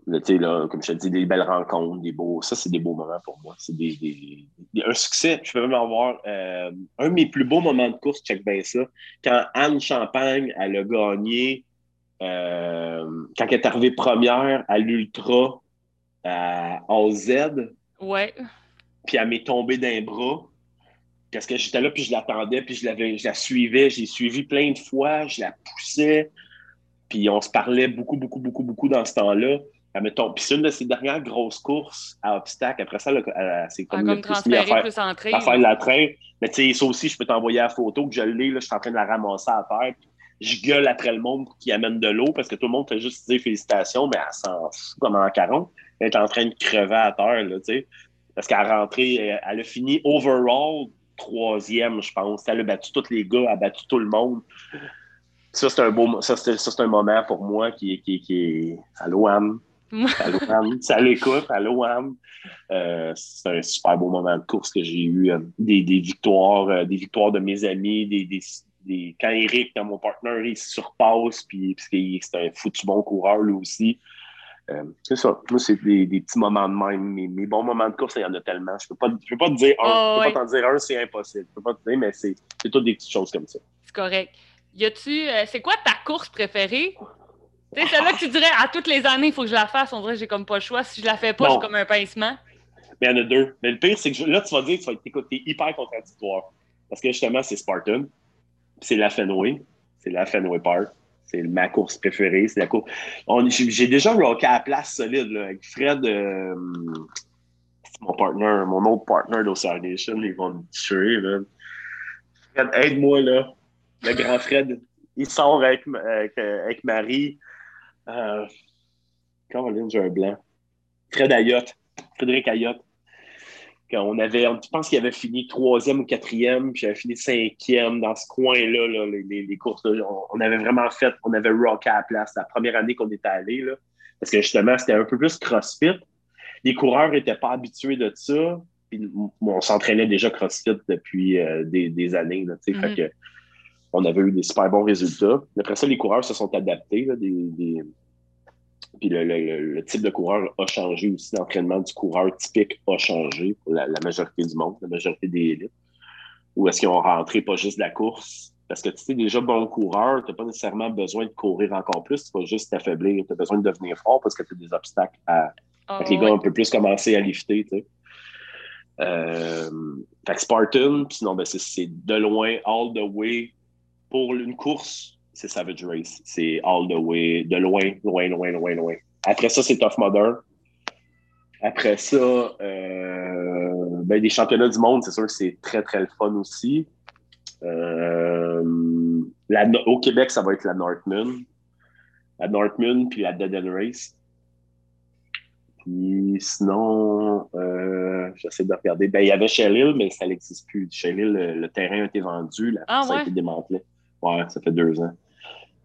Là, là, comme je te dis, des belles rencontres, des beaux. Ça, c'est des beaux moments pour moi. C'est des, des, des, un succès. Je peux même avoir euh, un de mes plus beaux moments de course, check bien ça. Quand Anne Champagne, elle a gagné, euh, quand elle est arrivée première à l'Ultra à OZ. Ouais. Puis elle m'est tombée d'un bras. Parce que j'étais là, puis je l'attendais, puis je, l'avais, je la suivais. Je l'ai suivie plein de fois, je la poussais. Puis on se parlait beaucoup, beaucoup, beaucoup, beaucoup dans ce temps-là. Mettons, puis c'est une de ses dernières grosses courses à obstacle. Après ça, c'est comme, ah, comme plus, plus en train. À faire de la train. Mais tu sais, ça aussi, je peux t'envoyer la photo que je l'ai. Là, je suis en train de la ramasser à terre. Je gueule après le monde qui amène de l'eau parce que tout le monde fait juste dire félicitations, mais elle s'en fout comme en 40. Elle est en train de crever à terre, là, tu sais. Parce qu'elle a rentré, elle a fini overall troisième, je pense. Elle a battu tous les gars, elle a battu tout le monde. Ça, c'est un beau, ça, c'est un moment pour moi qui, qui, qui est. Allô, Anne? Allô, Anne? Ça l'écoute, allô, Anne? Euh, c'est un super beau moment de course que j'ai eu. Euh, des, des, victoires, euh, des victoires de mes amis, des, des, des, quand Eric, mon partenaire, il se surpasse, puis, puis c'est un foutu bon coureur, lui aussi. Euh, c'est ça. Moi, c'est des, des, petits moments de même. Mes, mes, bons moments de course, il y en a tellement. Je peux pas, je peux pas te dire un. Oh, je peux ouais. pas t'en dire un, c'est impossible. Je peux pas te dire, mais c'est toutes des petites choses comme ça. C'est correct. Y a-tu. Euh, c'est quoi ta course préférée? Tu sais, celle-là que tu dirais à toutes les années, il faut que je la fasse. On dirait que j'ai comme pas le choix. Si je la fais pas, j'ai comme un pincement. Mais il y en a deux. Mais le pire, c'est que je, là, tu vas dire, tu vas être es hyper contradictoire. Parce que justement, c'est Spartan. C'est la Fenway. C'est la Fenway Park. C'est ma course préférée. C'est la course. J'ai déjà rocké à la place solide là, avec Fred. Euh, mon partner, mon autre partner d'Océan Nation. Ils vont me tuer. Fred, aide-moi là. Le grand Fred. Il sort avec, avec, avec Marie. Euh, Caroline, j'ai un blanc. Fred Ayotte. Frédéric Ayotte. On avait, je pense qu'il avait fini troisième ou quatrième, puis j'avais fini cinquième dans ce coin-là, là, les, les, les, courses. Là, on, on, avait vraiment fait, on avait rock à la place la première année qu'on était allé, là, parce que justement, c'était un peu plus crossfit. Les coureurs n'étaient pas habitués de ça. Puis, on s'entraînait déjà crossfit depuis euh, des, des, années. Là, mm -hmm. fait que, on avait eu des super bons résultats. Après ça, les coureurs se sont adaptés. Là, des, des, Puis le, type de coureur a changé aussi. L'entraînement du coureur typique a changé pour la, majorité du monde, la majorité des élites. Ou est-ce qu'ils ont rentré pas juste de la course? Parce que tu es déjà bon coureur, tu n'as pas nécessairement besoin de courir encore plus, tu vas juste t'affaiblir. Tu as besoin de devenir fort parce que tu as des obstacles à. Oh, les gars ont un peu plus commencer à lifter. Tu sais. Euh, fait que Spartan, sinon, ben, c'est de loin, all the way. Pour une course, c'est Savage Race. C'est all the way, de loin, loin, loin, loin, loin. Après ça, c'est Tough Mudder. Après ça, euh, ben, des championnats du monde, c'est sûr que c'est très, très le fun aussi. Euh, au Québec, ça va être la Northman. La Northman, puis la Dead End Race. Puis sinon, euh, j'essaie de regarder. Ben, il y avait Shellil, mais ça n'existe plus. Shellil, le, terrain a été vendu, ah, ça a été démantelé. Ouais, ça fait deux ans.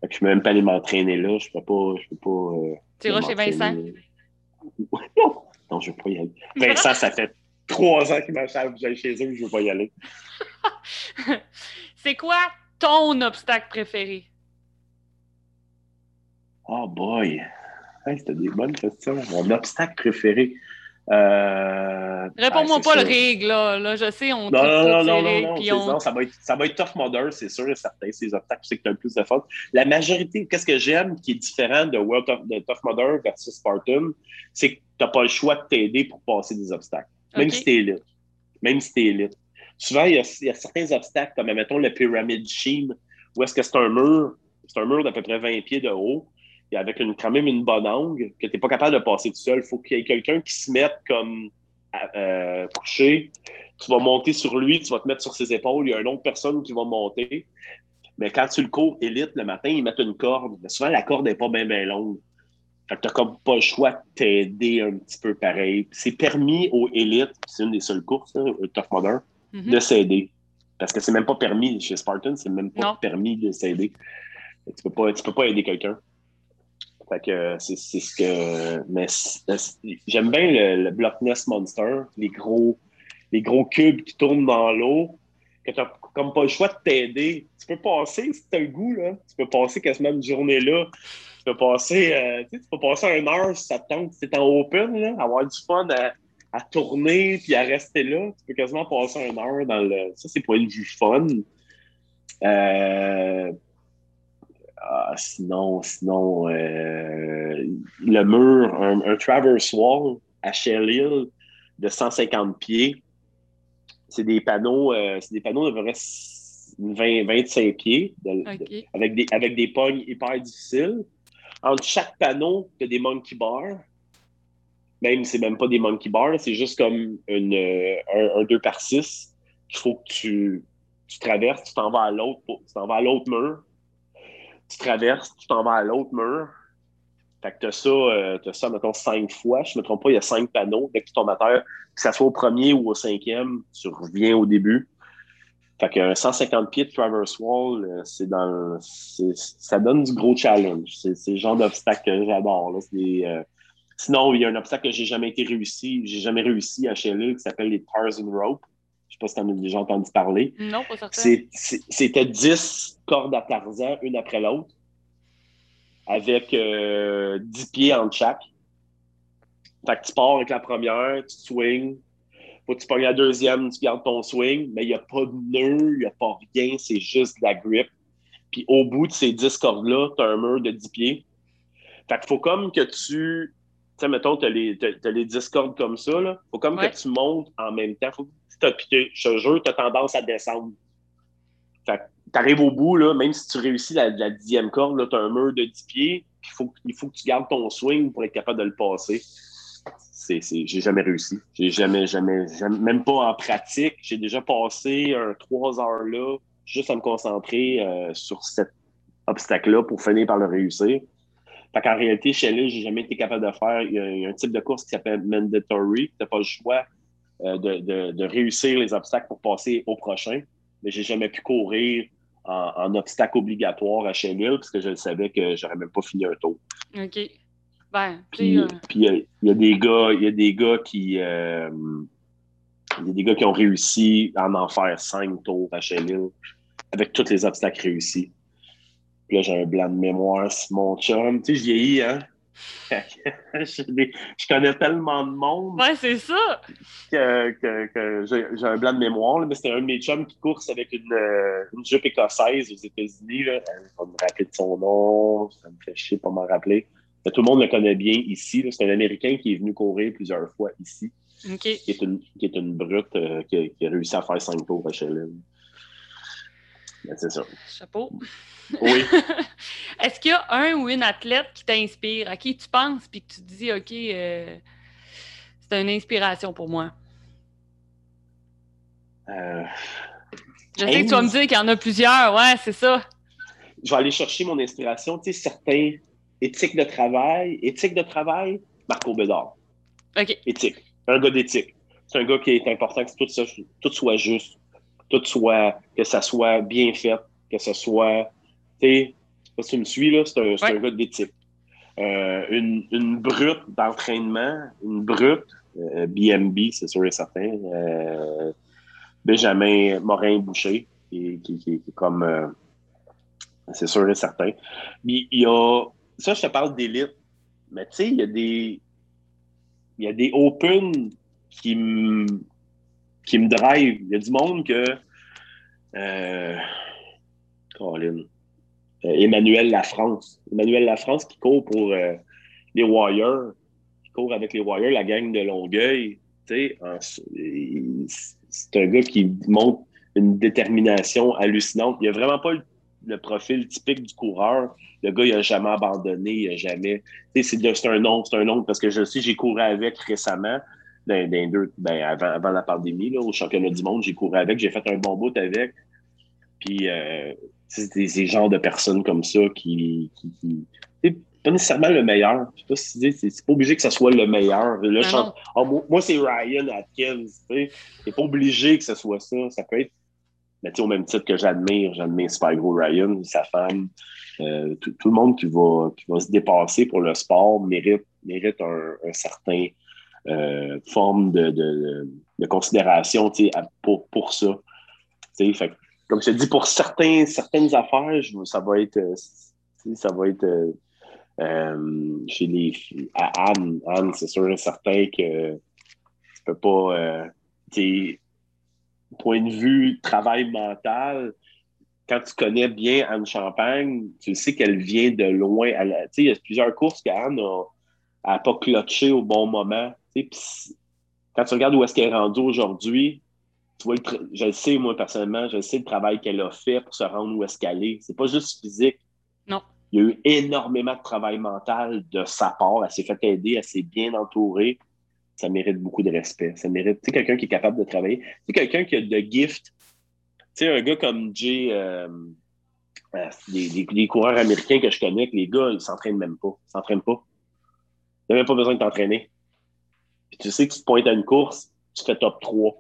Je ne peux même pas aller m'entraîner là. Je peux pas. Je peux pas euh, tu iras chez Vincent? non, non, je ne veux pas y aller. Vincent, ça fait trois ans qu'il m'achète que j'aille chez eux, je ne veux pas y aller. C'est quoi ton obstacle préféré? Oh boy! C'était des bonnes questions. Mon obstacle préféré. Euh, Réponds-moi pas le règle, là. Je sais, on Non, non, non, non, non, ça va, être, ça va être Tough Mudder, c'est sûr et certain. C'est les obstacles, c'est que tu as le plus de fun. La majorité, qu'est-ce que j'aime qui est différent de, World of, de Tough Mudder versus Spartan, c'est que tu n'as pas le choix de t'aider pour passer des obstacles. Même si tu es élite. Même si tu es élite. Souvent, il y, a, il y, a, certains obstacles, comme mettons le Pyramid Sheen, où est-ce que c'est un mur, c'est un mur d'à peu près 20 pieds de haut et avec une, quand même une bonne angle que tu n'es pas capable de passer tout seul. Il faut qu'il y ait quelqu'un qui se mette comme euh, couché. Tu vas monter sur lui, tu vas te mettre sur ses épaules. Il y a une autre personne qui va monter. Mais quand tu le cours élite le matin, ils mettent une corde. Mais souvent, la corde n'est pas bien bien longue. Fait que tu n'as comme pas le choix de t'aider un petit peu pareil. C'est permis aux élites, c'est une des seules courses, hein, Tough Mudder, de s'aider. Parce que c'est même pas permis chez Spartan, c'est même pas permis de s'aider. Tu peux pas, tu peux pas aider quelqu'un. Fait que c'est ce que. Mais j'aime bien le, le, Block Ness Monster, les gros, les gros cubes qui tournent dans l'eau, que tu comme pas le choix de t'aider. Tu peux passer, si tu as le goût, là, tu peux passer quasiment une journée là. Tu peux passer, euh, tu, peux passer un heure si ça te tente, si en open, là, avoir du fun à, à, tourner puis à rester là. Tu peux quasiment passer un heure dans le. Ça, c'est pour une vue fun. Euh, ah, sinon, sinon euh, le mur, un, traverse wall à Shell Hill de 150 pieds. C'est des panneaux, euh, c'est des panneaux de 20, 25 pieds avec, des, avec des pognes hyper difficiles. Entre chaque panneau, il y a des monkey bars. Même, c'est même pas des monkey bars, c'est juste comme une, un, 2 par 6 qu'il faut que tu, tu traverses, tu t'en vas à l'autre, tu t'en vas à l'autre mur tu traverses, tu t'en vas à l'autre mur. Fait que tu as ça, euh, as ça, mettons, cinq fois. Je me trompe pas, il y a cinq panneaux. Dès que tu tombes à terre, que ça soit au premier ou au cinquième, tu reviens au début. Fait que 150 pieds de traverse wall, euh, c'est dans ça donne du gros challenge. C'est le genre d'obstacle que j'adore. Euh, sinon, il y a un obstacle que j'ai jamais été réussi. J'ai jamais réussi à Shelley qui s'appelle les Tarzan Rope. Je sais pas si tu en as déjà entendu parler. Non, pas certain. C'était 10 cordes à Tarzan, une après l'autre, avec 10 euh, pieds en chaque. Fait que tu pars avec la première, tu swings. Faut que tu pognes la deuxième, tu gardes ton swing, mais il n'y a pas de nœud, il n'y a pas rien, c'est juste de la grip. Puis au bout de ces 10 cordes-là, tu as un mur de 10 pieds. Fait qu'il faut comme que tu. Tu sais, mettons, tu as, as, les 10 cordes comme ça, là. Faut comme que tu montes en même temps. Faut puis je te jure, tu as tendance à descendre. tu arrives au bout, là, même si tu réussis la, dixième corde, tu as un mur de 10 pieds, il faut, il faut que tu gardes ton swing pour être capable de le passer. J'ai jamais réussi. J'ai jamais, jamais, même pas en pratique. J'ai déjà passé un trois heures là, juste à me concentrer euh, sur cet obstacle-là pour finir par le réussir. Fait qu'en réalité, chez lui, j'ai jamais été capable de faire. Il y, a, un type de course qui s'appelle mandatory. Tu n'as pas le choix euh, de, réussir les obstacles pour passer au prochain. Mais j'ai jamais pu courir en, obstacle obligatoire à Chenille parce que je savais que j'aurais même pas fini un tour. OK. Ben, puis, euh, il y, a des gars, il y a des gars qui. Euh, il y a des gars qui ont réussi à en faire cinq tours à Chenille avec tous les obstacles réussis. Puis là, j'ai un blanc de mémoire, mon chum. Tu sais, je vieillis, hein? je, connais tellement de monde. Ouais, c'est ça. Que, j'ai un blanc de mémoire, mais c'était un de mes chums qui course avec une, euh, une jupe écossaise aux États-Unis. Je vais me rappeler de son nom, ça me fait chier pas m'en rappeler. tout le monde le connaît bien ici. C'est un Américain qui est venu courir plusieurs fois ici. Qui, est une, qui est une brute euh, qui, a, réussi à faire cinq tours à Chelem. Ben, c'est ça. Chapeau. Oui. Est-ce qu'il y a un ou une athlète qui t'inspire, à qui tu penses, puis que tu te dis, OK, euh, c'est une inspiration pour moi? Euh, Je sais que tu vas me dire qu'il y en a plusieurs, ouais, c'est ça. Je vais aller chercher mon inspiration, tu sais, certains éthiques de travail. Éthique de travail, Marco Bédard. OK. Éthique. Un gars d'éthique. C'est un gars qui est important que tout, ça, tout soit juste, tout soit, que ça soit bien fait, que ce soit tu si tu me suis, là, c'est un, un, gars d'éthique. Euh, une, une, brute d'entraînement, une brute, BMB, euh, c'est sûr et certain. Euh, Benjamin Morin-Boucher, qui, qui, qui, est comme. C'est sûr et certain. Il, y a. Ça, je te parle d'élite, mais tu sais, il y a des. Il y a des open qui me qui me drive. Il y a du monde que. Euh, Caroline. Euh, Emmanuel Lafrance. Emmanuel Lafrance qui court pour euh, les Warriors, qui court avec les Warriors, la gang de Longueuil. C'est un gars qui montre une détermination hallucinante. Il n'a vraiment pas le, profil typique du coureur. Le gars, il n'a jamais abandonné, il n'a jamais. C'est un nom, c'est un nom parce que je sais, j'ai couru avec récemment. Ben, avant, avant, la pandémie, là, au championnat du monde, j'ai couru avec, j'ai fait un bon bout avec. Puis euh, c'est des, genres de personnes comme ça qui, qui, c'est pas nécessairement le meilleur. Je sais pas si c'est pas obligé que ce soit le meilleur. Ah, moi, c'est Ryan Atkins. C'est pas obligé que ce soit ça. Ça peut être mais au même titre que j'admire, j'admire Spyro Ryan, sa femme, euh, tout, le monde qui va, qui va se dépasser pour le sport mérite, mérite un, un certain euh, forme de, de, considération pour, pour ça. Fait, comme je te dis, pour certains, certaines affaires, ça va être, euh, ça va être euh, chez les à Anne. Anne, c'est sûr et certain que tu peux pas. point de vue travail mental, quand tu connais bien Anne Champagne, tu sais qu'elle vient de loin. Il y a plusieurs courses qu'Anne n'a pas cloché au bon moment. Quand tu regardes où est-ce qu'elle est rendue aujourd'hui, tu vois, je le sais, moi, personnellement, je sais le travail qu'elle a fait pour se rendre où est-ce qu'elle est. C'est pas juste physique. Non. Il y a eu énormément de travail mental de sa part. Elle s'est fait aider, elle s'est bien entourée. Ça mérite beaucoup de respect. Ça mérite, tu sais, quelqu'un qui est capable de travailler. Tu sais, quelqu'un qui a de gift. Tu sais, un gars comme Jay, euh, euh les, coureurs américains que je connais, les gars, ils s'entraînent même pas. Ils s'entraînent pas. Ils n'ont même pas besoin de t'entraîner. Puis tu sais que tu te pointes à une course, tu fais top 3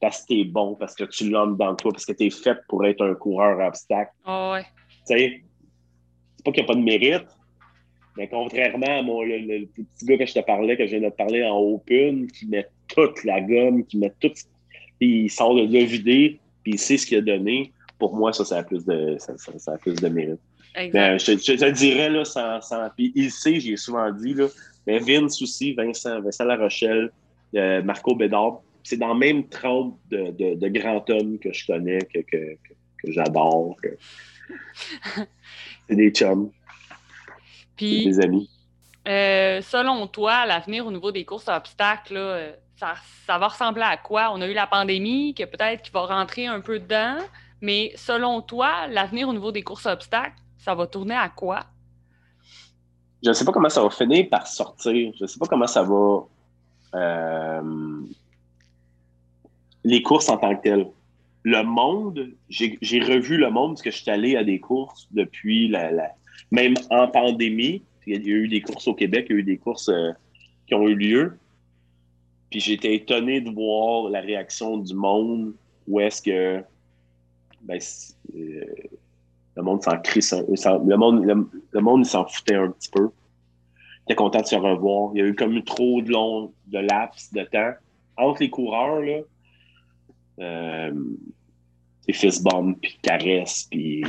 parce que t'es bon, parce que tu l'as dans toi, parce que t'es fait pour être un coureur obstacle. Oh ouais. Tu sais, c'est pas qu'il n'y a pas de mérite, mais contrairement à mon, le, petit gars que je te parlais, que je viens de te parler en open, qui met toute la gomme, qui met tout, puis il sort de le vider, puis il sait ce qu'il a donné, pour moi, ça, ça a plus de, ça, ça, a plus de mérite. Mais je, te dirais, là, sans, sans, puis il sait, j'ai souvent dit, là, mais Vince aussi, Vincent, Vincent La Rochelle, euh, Marco Bédard, c'est dans le même trempe de, de, de grands hommes que je connais, que, que, que, j'adore. c'est des chums. Puis, des amis. Euh, selon toi, l'avenir au niveau des courses à obstacles, ça, ça, va ressembler à quoi? On a eu la pandémie, que peut-être qu'il va rentrer un peu dedans, mais selon toi, l'avenir au niveau des courses à obstacles, ça va tourner à quoi? Je ne sais pas comment ça va finir par sortir. Je ne sais pas comment ça va. Euh, les courses en tant que telles. Le monde, j'ai revu le monde parce que je suis allé à des courses depuis la, même en pandémie. Il y a eu des courses au Québec, il y a eu des courses euh, qui ont eu lieu. Puis j'étais étonné de voir la réaction du monde où est-ce que ben, le monde s'en crie, le monde, le, monde s'en foutait un petit peu. J'étais content de se revoir. Il y a eu comme trop de long de laps de temps entre les coureurs là euh, fist bump, puis caresse, puis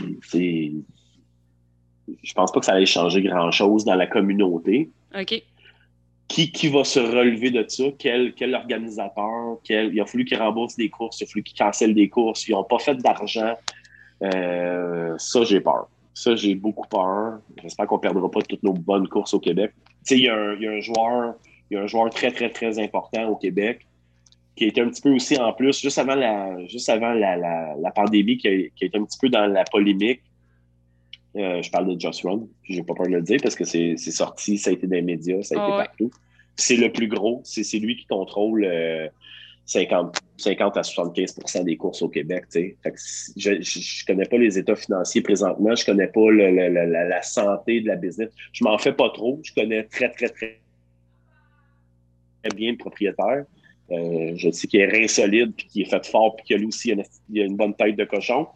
je pense pas que ça allait changer grand-chose dans la communauté. OK. Qui, qui va se relever de ça? Quel, quel organisateur? Quel, il a fallu qu'ils remboursent des courses, il a fallu qu'ils cancellent des courses, ils n'ont pas fait d'argent. Euh, ça, j'ai peur. Ça, j'ai beaucoup peur. J'espère qu'on ne perdra pas toutes nos bonnes courses au Québec. Tu sais, il y, a un joueur, il y a un joueur très, très, très important au Québec qui était un petit peu aussi en plus, juste avant la, juste avant la, la, pandémie, qui a, qui été un petit peu dans la polémique. Euh, je parle de Just Run, j'ai pas peur de le dire parce que c'est sorti, ça a été dans les médias, ça a été partout. C'est le plus gros, c'est lui qui contrôle 50, euh, 50 à 75% des courses au Québec. Fait je ne connais pas les états financiers présentement, je connais pas la, santé de la business. Je m'en fais pas trop, je connais très, très, très bien le propriétaire. Euh, je sais qu'il est rein solide, puis qu'il est fait fort, puis qu'il a aussi il a une bonne tête de cochon.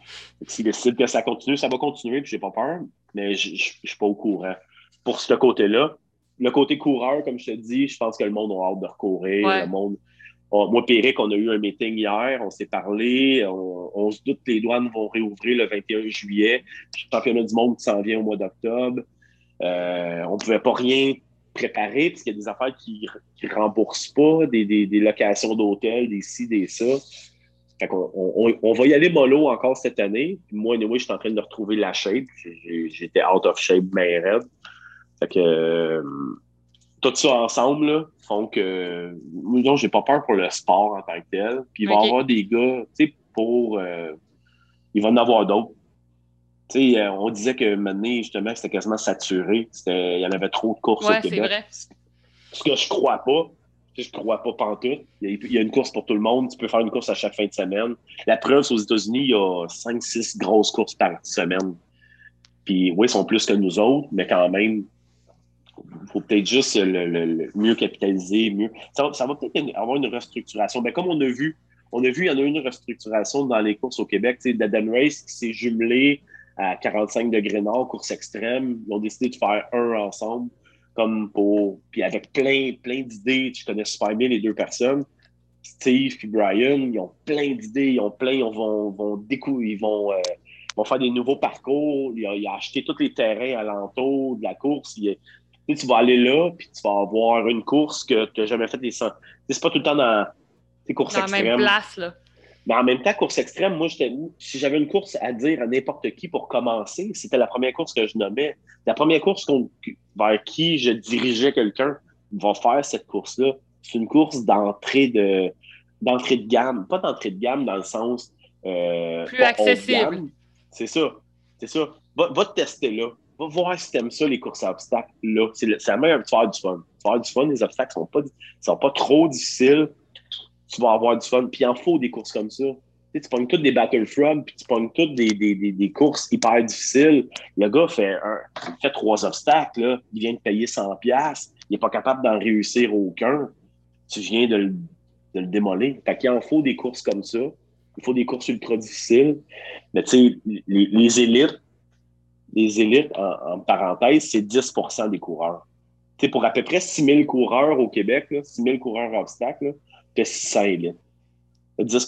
S'il décide que ça continue, ça va continuer, puis j'ai pas peur, mais je ne suis pas au courant. Pour ce côté-là, le côté coureur, comme je te dis, je pense que le monde a hâte de recourir. Le monde, moi, Péric, on a eu un meeting hier, on s'est parlé, on, se doute que les douanes vont réouvrir le 21 juillet. Le championnat du monde s'en vient au mois d'octobre. Euh, on ne pouvait pas rien préparer, parce qu'il y a des affaires qui ne remboursent pas, des, des, des locations d'hôtels, des ci, des ça. Fait on, on, va y aller mollo encore cette année. moi, anyway, je suis en train de retrouver la shape. J'étais out of shape, mais raide. Fait que euh, tout ça ensemble là, font que non, j'ai pas peur pour le sport en tant que tel. Puis il va y avoir des gars, tu sais, pour euh, il va en avoir d'autres sais, euh, on disait que maintenant, justement, c'était quasiment saturé. Il y en avait trop de courses au Québec. Vrai. Ce que je crois pas. Je crois pas pantoute. Il y a une course pour tout le monde. Tu peux faire une course à chaque fin de semaine. La preuve, aux États-Unis, il y a 5-6 grosses courses par semaine. Puis oui, ils sont plus que nous autres, mais quand même, il faut peut-être juste le, mieux capitaliser, mieux. Ça, va peut-être avoir une restructuration. Ben, comme on a vu, on a vu, il y en a une restructuration dans les courses au Québec. Dadan Race qui s'est jumelé à 45 degrés nord, course extrême. Ils ont décidé de faire un ensemble, comme pour. Puis avec plein, plein d'idées. Tu connais super bien les deux personnes. Steve et Brian, ils ont plein d'idées, ils ont plein, ils vont, vont découvrir, ils vont, euh, vont faire des nouveaux parcours. Il a, acheté tous les terrains alentour de la course. Tu vas aller là, puis tu vas avoir une course que tu n'as jamais fait des C'est pas tout le temps dans tes courses dans la même place, là. Mais en même temps, course extrême, moi, si j'avais une course à dire à n'importe qui pour commencer, c'était la première course que je nommais. La première course vers qui je dirigeais quelqu'un va faire cette course-là. C'est une course d'entrée de d'entrée de gamme. Pas d'entrée de gamme dans le sens. Euh, Plus accessible. C'est ça. C'est ça. Va, te tester là. Va voir si t'aimes ça, les courses à obstacles là. C'est la meilleure de faire du fun. Faire du fun, les obstacles sont pas, sont pas trop difficiles tu vas avoir du fun. Puis il en faut des courses comme ça. Tu, tu pognes toutes des Battlefront, puis tu pognes toutes des, des, des, courses hyper difficiles. Le gars fait, un, fait trois obstacles, là. il vient de payer 100$, il n'est pas capable d'en réussir aucun. Tu viens de le, de le démolir. Fait qu'il en faut des courses comme ça. Il faut des courses ultra difficiles. Mais tu sais, les, élites, les élites, en, parenthèse, c'est 10% des coureurs. Tu pour à peu près 6 000 coureurs au Québec, là, 6 000 coureurs obstacles, que 600 élites. 10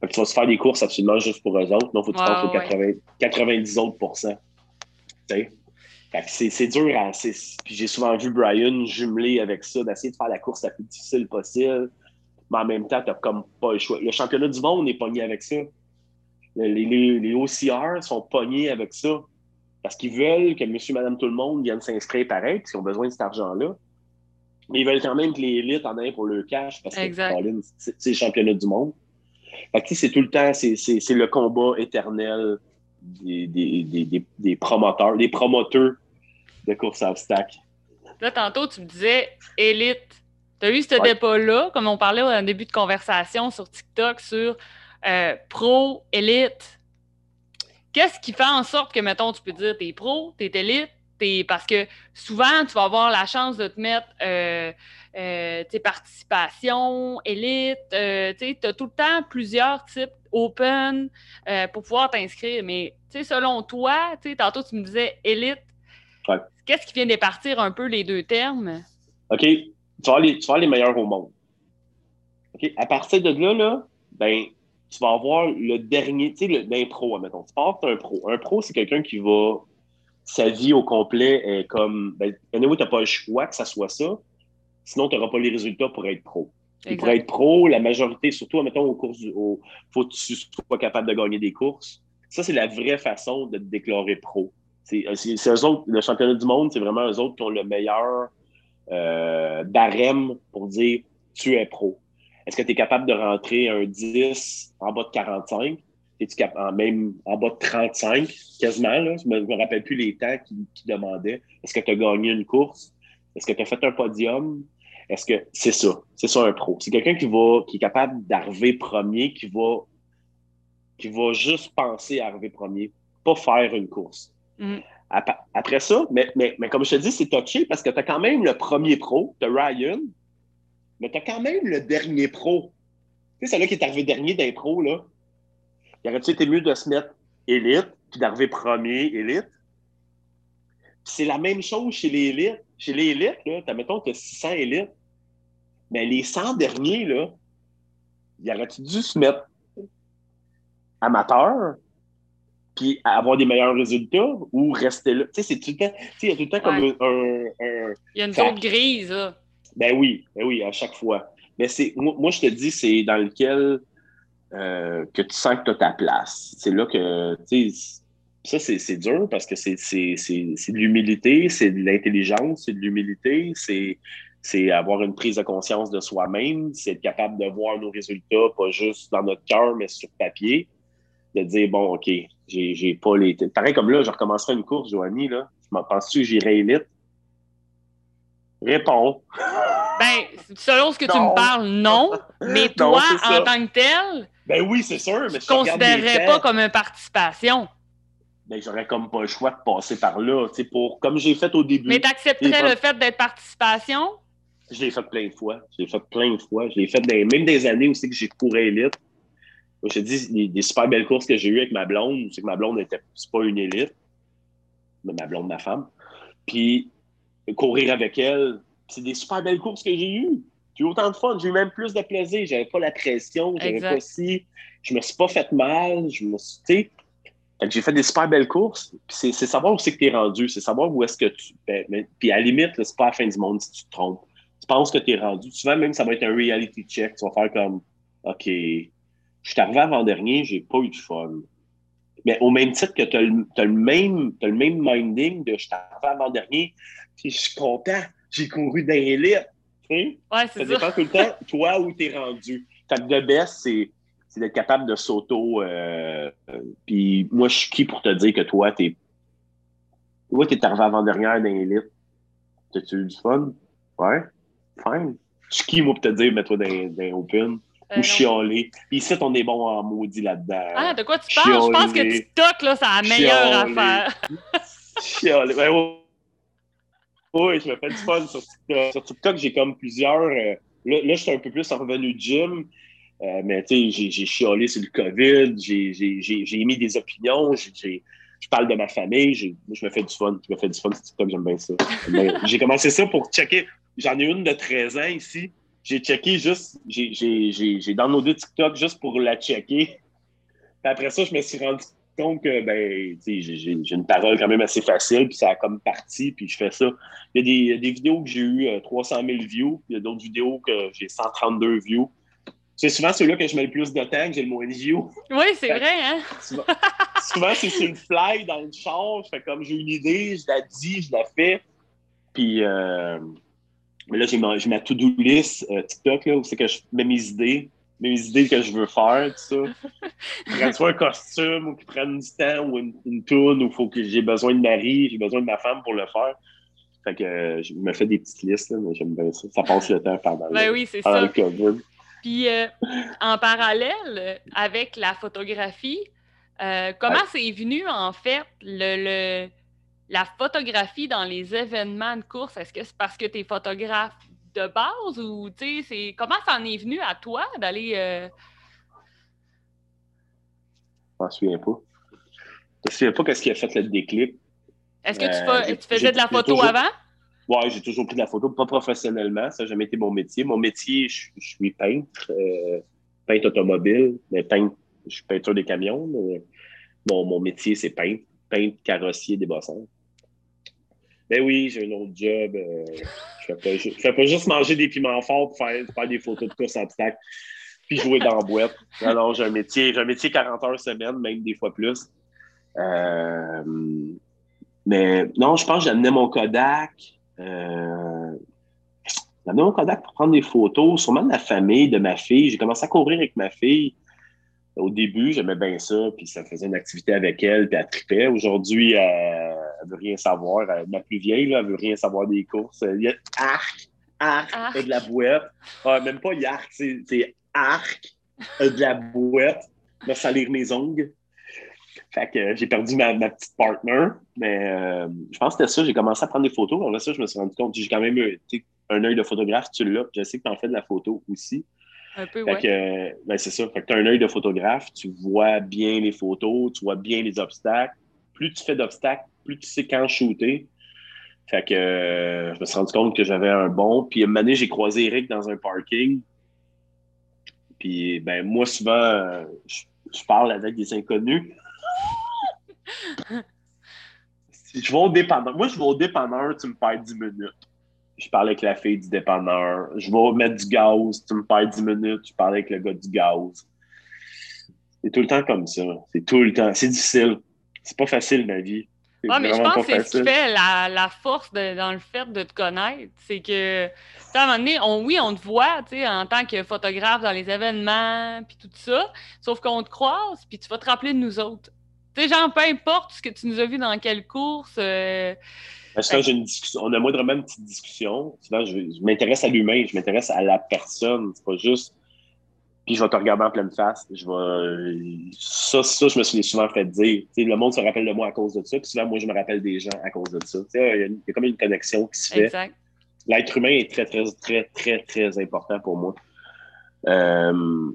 fait que tu vas se faire des courses absolument juste pour eux autres. Non, il faut que tu aux 90 autres pourcents. c'est dur. À, puis j'ai souvent vu Brian jumeler avec ça, d'essayer de faire la course la plus difficile possible. Mais en même temps, tu n'as comme pas le choix. Le championnat du monde est pogné avec ça. Les, les, les OCR sont pognés avec ça. Parce qu'ils veulent que monsieur, madame, tout le monde vienne s'inscrire pareil, puis ils ont besoin de cet argent-là. Mais ils veulent quand même que les élites en aient pour le cash parce que c'est le championnat du monde. c'est tout le temps, c'est le combat éternel des, des, des, promoteurs, des promoteurs de course à obstacles. Là, tantôt, tu me disais élite. Tu as eu ce débat-là, comme on parlait au début de conversation sur TikTok, sur euh, pro, élite. Qu'est-ce qui fait en sorte que, mettons, tu peux dire t'es pro, t'es élite, parce que souvent, tu vas avoir la chance de te mettre euh, euh, tes participations, élite, euh, tu as tout le temps plusieurs types open pour pouvoir t'inscrire. Mais selon toi, tantôt tu me disais élite, qu'est-ce qui vient départir un peu les deux termes? OK. Tu vas les, tu vas les meilleurs au monde. OK. À partir de là, là ben, tu vas avoir le dernier, tu sais, l'impro, admettons. Tu pars un pro. Un pro, c'est quelqu'un qui va sa vie au complet est comme. Ben, anyway, tu n'as pas le choix que ça soit ça. Sinon, tu n'auras pas les résultats pour être pro. Et pour être pro, la majorité, surtout, mettons, au cours du. faut que tu sois capable de gagner des courses. Ça, c'est la vraie façon de te déclarer pro. C'est eux autres, le championnat du monde, c'est vraiment eux autres qui ont le meilleur euh, barème pour dire tu es pro. Est-ce que tu es capable de rentrer un 10 en bas de 45? Es-tu capable, même en bas de 35, quasiment, là? Je ne me, rappelle plus les temps qu'ils demandaient. Est-ce que tu as gagné une course? Est-ce que tu as fait un podium? Est-ce que c'est ça? C'est ça un pro. C'est quelqu'un qui va, qui est capable d'arriver premier, qui va, qui va juste penser à arriver premier, pas faire une course. Mm. Après ça, mais, mais, mais, comme je te dis, c'est touché parce que tu as quand même le premier pro, tu as Ryan, mais tu as quand même le dernier pro. Tu sais, celui qui est arrivé dernier d'un pro, là. Il aurait-tu été mieux de se mettre élite puis d'arriver premier élite? C'est la même chose chez les élites. Chez les élites, là, as, mettons, tu as 600 élites. Mais les 100 derniers, là, il aurait-tu dû se mettre amateur puis avoir des meilleurs résultats ou rester là? Tu sais, c'est tout le temps, il y a tout le temps comme un, Il y a une zone grise, là. Ben oui, ben oui, à chaque fois. Mais c'est, moi, je te dis, c'est dans lequel euh, que tu sens que tu as ta place. C'est là que, tu sais, ça, c'est, dur parce que c'est, de l'humilité, c'est de l'intelligence, c'est de l'humilité, c'est, c'est avoir une prise de conscience de soi-même, c'est être capable de voir nos résultats, pas juste dans notre cœur, mais sur papier, de dire, bon, OK, j'ai pas les. Pareil comme là, je recommencerai une course, Joanie, là. Penses-tu que j'irai élite? Réponds. Ben, selon ce que tu me parles, non. Mais toi, en tant que tel, ben oui, c'est sûr. Mais je considérerais pas comme une participation. Ben, j'aurais comme pas le choix de passer par là, tu sais, pour, comme j'ai fait au début. Mais tu accepterais le fait d'être participation? Je l'ai fait plein de fois. Je l'ai fait plein de fois. Je l'ai fait même des années aussi que j'ai couru élite je te dis, des, super belles courses que j'ai eues avec ma blonde, c'est que ma blonde n'était pas une élite, mais ma blonde, ma femme. Puis, courir avec elle, c'est des super belles courses que j'ai eues. J'ai eu autant de fun, j'ai eu même plus de plaisir. J'avais pas la pression, j'avais pas si. Je me suis pas fait mal, je me suis. j'ai fait des super belles courses. C'est savoir où c'est que tu es rendu, c'est savoir où est-ce que tu. Ben, puis à la limite, c'est pas la fin du monde si tu te trompes. Tu penses que tu es rendu. Souvent, même, ça va être un reality check. Tu vas faire comme OK, je suis arrivé avant-dernier, j'ai pas eu de fun. Mais au même titre que tu as, le même, le même minding de je suis arrivé avant-dernier, puis je suis content, j'ai couru dans l'élite. Ouais, c'est ça. dépend tout le temps, toi, où tu es rendu. Fait que le best, c'est d'être capable de s'auto. Euh, puis moi, je suis qui pour te dire que toi, t'es. Toi, t'es arrivé avant-dernière dans l'élite. T'as-tu eu du fun? Ouais. Fine. Je suis qui, moi, pour te dire, mets-toi dans, dans Open? ou euh, chialer? Puis ici, on est bon en maudit là-dedans. Ah, de quoi tu parles? Je pense que TikTok, là, c'est la meilleure affaire. chialer. Ben, oui, je me fais du fun sur TikTok. Sur TikTok, j'ai comme plusieurs. Euh, là, là je suis un peu plus revenu gym. Euh, mais tu sais, j'ai chialé sur le COVID, j'ai émis des opinions, je parle de ma famille, je me fais du fun. Je me fais du fun sur TikTok, j'aime bien ça. j'ai commencé ça pour checker. J'en ai une de 13 ans ici j'ai checké juste, j'ai downloadé TikTok juste pour la checker. Puis après ça, je me suis rendu compte que ben, j'ai une parole quand même assez facile, puis ça a comme parti, puis je fais ça. Il y a des, vidéos que j'ai eu 300 000 views, il y a d'autres vidéos que j'ai 132 views. C'est souvent ceux-là que je mets le plus de temps, que j'ai le moins de views. Oui, c'est vrai, hein? souvent, c'est sur le fly, dans le char, je fais comme j'ai une idée, je la dis, je la fais. Puis, euh, mais là, j'ai ma, ma to-do list euh, TikTok, là, où c'est que je mets mes idées, mes idées que je veux faire, tout ça. Prendre soit un costume, ou qu'ils prennent du temps, ou une, une tourne, ou faut que j'ai besoin de Marie, j'ai besoin de ma femme pour le faire. Fait que euh, je me fais des petites listes, là, mais j'aime bien ça. Ça passe le temps pendant, ben oui, c'est ça. Puis, euh, en parallèle, avec la photographie, comment c'est venu, en fait, le, le la photographie dans les événements de course, est-ce que c'est parce que tu es photographe de base ou tu sais, c'est comment ça en est venu à toi d'aller. Euh... Je m'en souviens pas. Je me souviens pas qu'est-ce qui a fait le déclic. Est-ce que tu, euh, faisais de la photo avant? Oui, j'ai toujours pris de la photo, pas professionnellement. Ça n'a jamais été mon métier. Mon métier, je, suis peintre, euh, peintre automobile, mais peintre, je suis peintre des camions. mon, mon métier, c'est peintre, peintre carrossier des bossons. Ben oui, j'ai un autre job. Euh, je ne fais, pas juste manger des piments forts pour faire, des photos de course obstacles puis jouer dans la boîte. Alors, j'ai un métier, j'ai un métier 40 heures semaine, même des fois plus. Euh, mais non, je pense que j'amenais mon Kodak. Euh, j'amenais mon Kodak pour prendre des photos, sûrement de la famille, de ma fille. J'ai commencé à courir avec ma fille. Au début, j'aimais bien ça, puis ça faisait une activité avec elle, puis elle tripait. Aujourd'hui, elle, ne veut rien savoir. ma plus vieille, là, elle veut rien savoir des courses. Il y a arc, arc, de la boîte. Ah, même pas yark, c'est arc, de la boîte. Me salir mes ongles. Fait que j'ai perdu ma, petite partner. Mais euh, je pense que c'était ça. J'ai commencé à prendre des photos. Là, ça, je me suis rendu compte. J'ai quand même un œil de photographe, tu l'as. Je sais que tu en fais de la photo aussi. Un peu, ben, c'est ça. Fait que tu as un œil de photographe, tu vois bien les photos, tu vois bien les obstacles. Plus tu fais d'obstacles, plus tu sais quand shooter. Fait que euh, je me suis rendu compte que j'avais un bon. Puis une année, j'ai croisé Eric dans un parking. Puis ben moi, souvent, euh, je, je parle avec des inconnus. je vais au dépanneur. Moi, je vais au dépanneur, tu me perds 10 minutes je parle avec la fille du dépanneur. Je vais mettre du gaz, tu me perds 10 minutes, je parle avec le gars du gaz. C'est tout le temps comme ça. C'est tout le temps. C'est difficile. C'est pas facile, ma vie. Oui, mais je pense que c'est ce qui fait la, force dans le fait de te connaître. C'est que, à un moment donné, on, oui, on te voit en tant que photographe dans les événements, puis tout ça, sauf qu'on te croise, puis tu vas te rappeler de nous autres. Tu sais, genre, peu importe ce que tu nous as vu dans quelle course, euh, j'ai une discussion, on a vraiment une petite discussion. Souvent, je, m'intéresse à l'humain, je m'intéresse à la personne. C'est pas juste. Puis je vais te regarder en pleine face. Je vais. Ça, ça, je me suis souvent fait dire. le monde se rappelle de moi à cause de ça. Puis souvent, moi, je me rappelle des gens à cause de ça. Il y, a, il y a comme une connexion qui se fait. L'être humain est très, très, très, très, très important pour moi. Euh,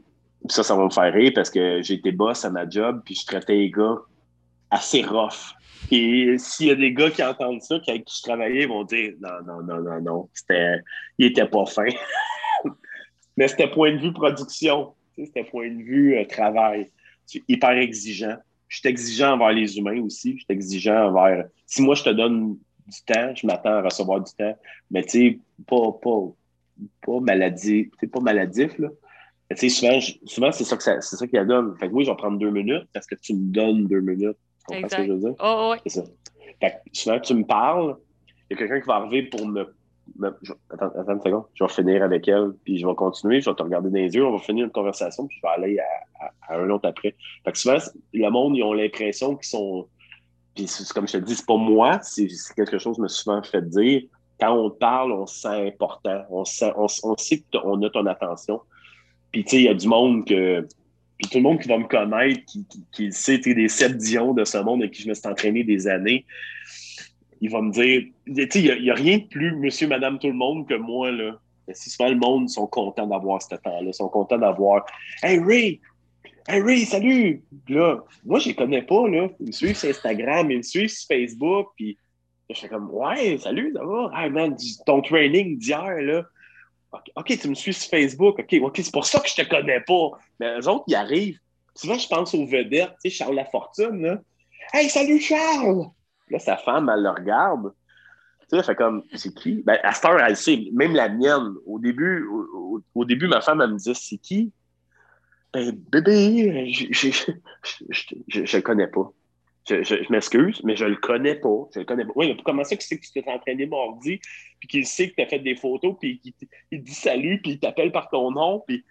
ça, ça va me faire rire parce que j'ai été boss à ma job, puis je traitais les gars assez rough. Et s'il y a des gars qui entendent ça, qui, avec qui je travaillais, ils vont dire non, non, non, non, non, c'était, il était pas fin. Mais c'était point de vue production, c'était point de vue euh, travail. C'est hyper exigeant. Je suis exigeant envers les humains aussi. Je suis exigeant envers. Si moi je te donne du temps, je m'attends à recevoir du temps. Mais tu sais, pas, pas, pas maladif, pas maladif, là. Tu sais, souvent, souvent c'est ça que ça, c'est ça qu'il donne. Fait que oui, je vais prendre deux minutes parce que tu me donnes deux minutes. Comprends ce que je veux dire? Oh, C'est ça. Fait que souvent, tu me parles, il y a quelqu'un qui va arriver pour me. Attends, attends, une seconde. Je vais finir avec elle, puis je vais continuer, je vais te regarder dans les yeux, on va finir une conversation, puis je vais aller à, un autre après. Fait que souvent, le monde, ils ont l'impression qu'ils sont. Puis comme je te dis, c'est pas moi, c'est quelque chose que je me suis souvent fait dire. Quand on parle, on se sent important. On, sent, on, on sait qu'on a ton attention. Puis, tu sais, il y a du monde que puis tout le monde qui va me connaître, qui, qui, sait des sept Dion de ce monde avec qui je me suis entraîné des années, il va me dire, il n'y a, rien de plus monsieur, madame, tout le monde que moi, là. Si souvent le monde sont contents d'avoir ce temps-là, sont contents d'avoir Hey Ray! Hey Ray, salut! là, moi, je les connais pas, là. Ils me suivent sur Instagram, ils me suivent sur Facebook, puis je fais comme Ouais, salut, ça va? Hey man, ton training d'hier, là. OK, tu me suis sur Facebook. OK, OK, c'est pour ça que je te connais pas. Mais eux autres, ils arrivent. Souvent, je pense aux vedettes, tu sais, Charles Lafortune, là. Hey, salut Charles! Là, sa femme, elle le regarde. Tu sais, fait comme, c'est qui? Ben, à cette heure, elle sait, même la mienne. Au début, ma femme, elle me dit, c'est qui? Ben, bébé, je le connais pas. Je, m'excuse, mais je le connais pas. Je le connais pas. Oui, mais comment ça que tu que tu t'es entraîné mardi, puis qu'il sait que tu as fait des photos, puis qu'il il dit salut, puis il t'appelle par ton nom, puis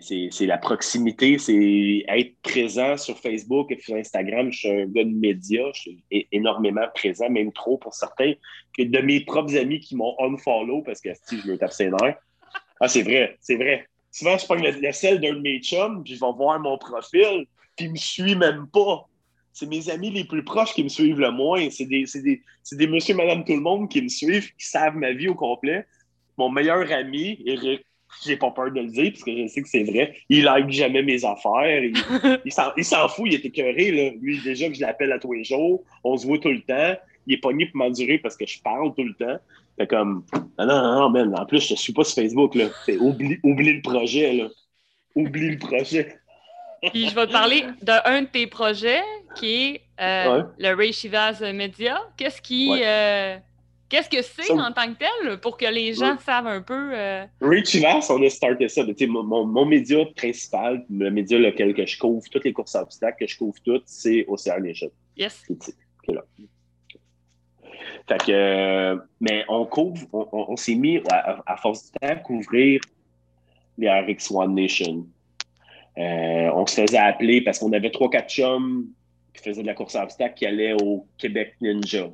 c'est la proximité, c'est être présent sur Facebook et sur Instagram. Je suis un gars de médias, je suis énormément présent, même trop pour certains, que de mes propres amis qui m'ont unfollow parce que si je veux taper Ah, c'est vrai, c'est vrai. Souvent, je prends le, le sel d'un de mes chums, puis je vais voir mon profil, qui me suit même pas. C'est mes amis les plus proches qui me suivent le moins. C'est des, des, des monsieur, madame, tout le monde qui me suivent, qui savent ma vie au complet. Mon meilleur ami, Eric, j'ai pas peur de le dire parce que je sais que c'est vrai. Il like jamais mes affaires. Il, il s'en fout, il est écœuré. Là. Lui, déjà que je l'appelle à tous les jours, on se voit tout le temps. Il est pogné pour m'endurer parce que je parle tout le temps. Fait comme, non, non, non, man, en plus, je suis pas sur Facebook. Là. Oublie, oublie le projet. Là. Oublie le projet. Puis je vais te parler d'un de tes projets qui est le Ray Shivas Media. Qu'est-ce qui. Qu'est-ce que c'est en tant que tel pour que les gens savent un peu? Euh... Ray Chivas, on a starté ça. Mon, mon, mon, média principal, le média lequel que je couvre, toutes les courses à obstacles que je couvre toutes, c'est Ocean Nation. Yes. C'est là. Fait que, euh, mais on couvre, on, on, s'est mis à, à, force du temps à couvrir les RX One Nation. Euh, on se faisait appeler parce qu'on avait trois, quatre chums qui faisaient de la course à obstacles qui allaient au Québec Ninja.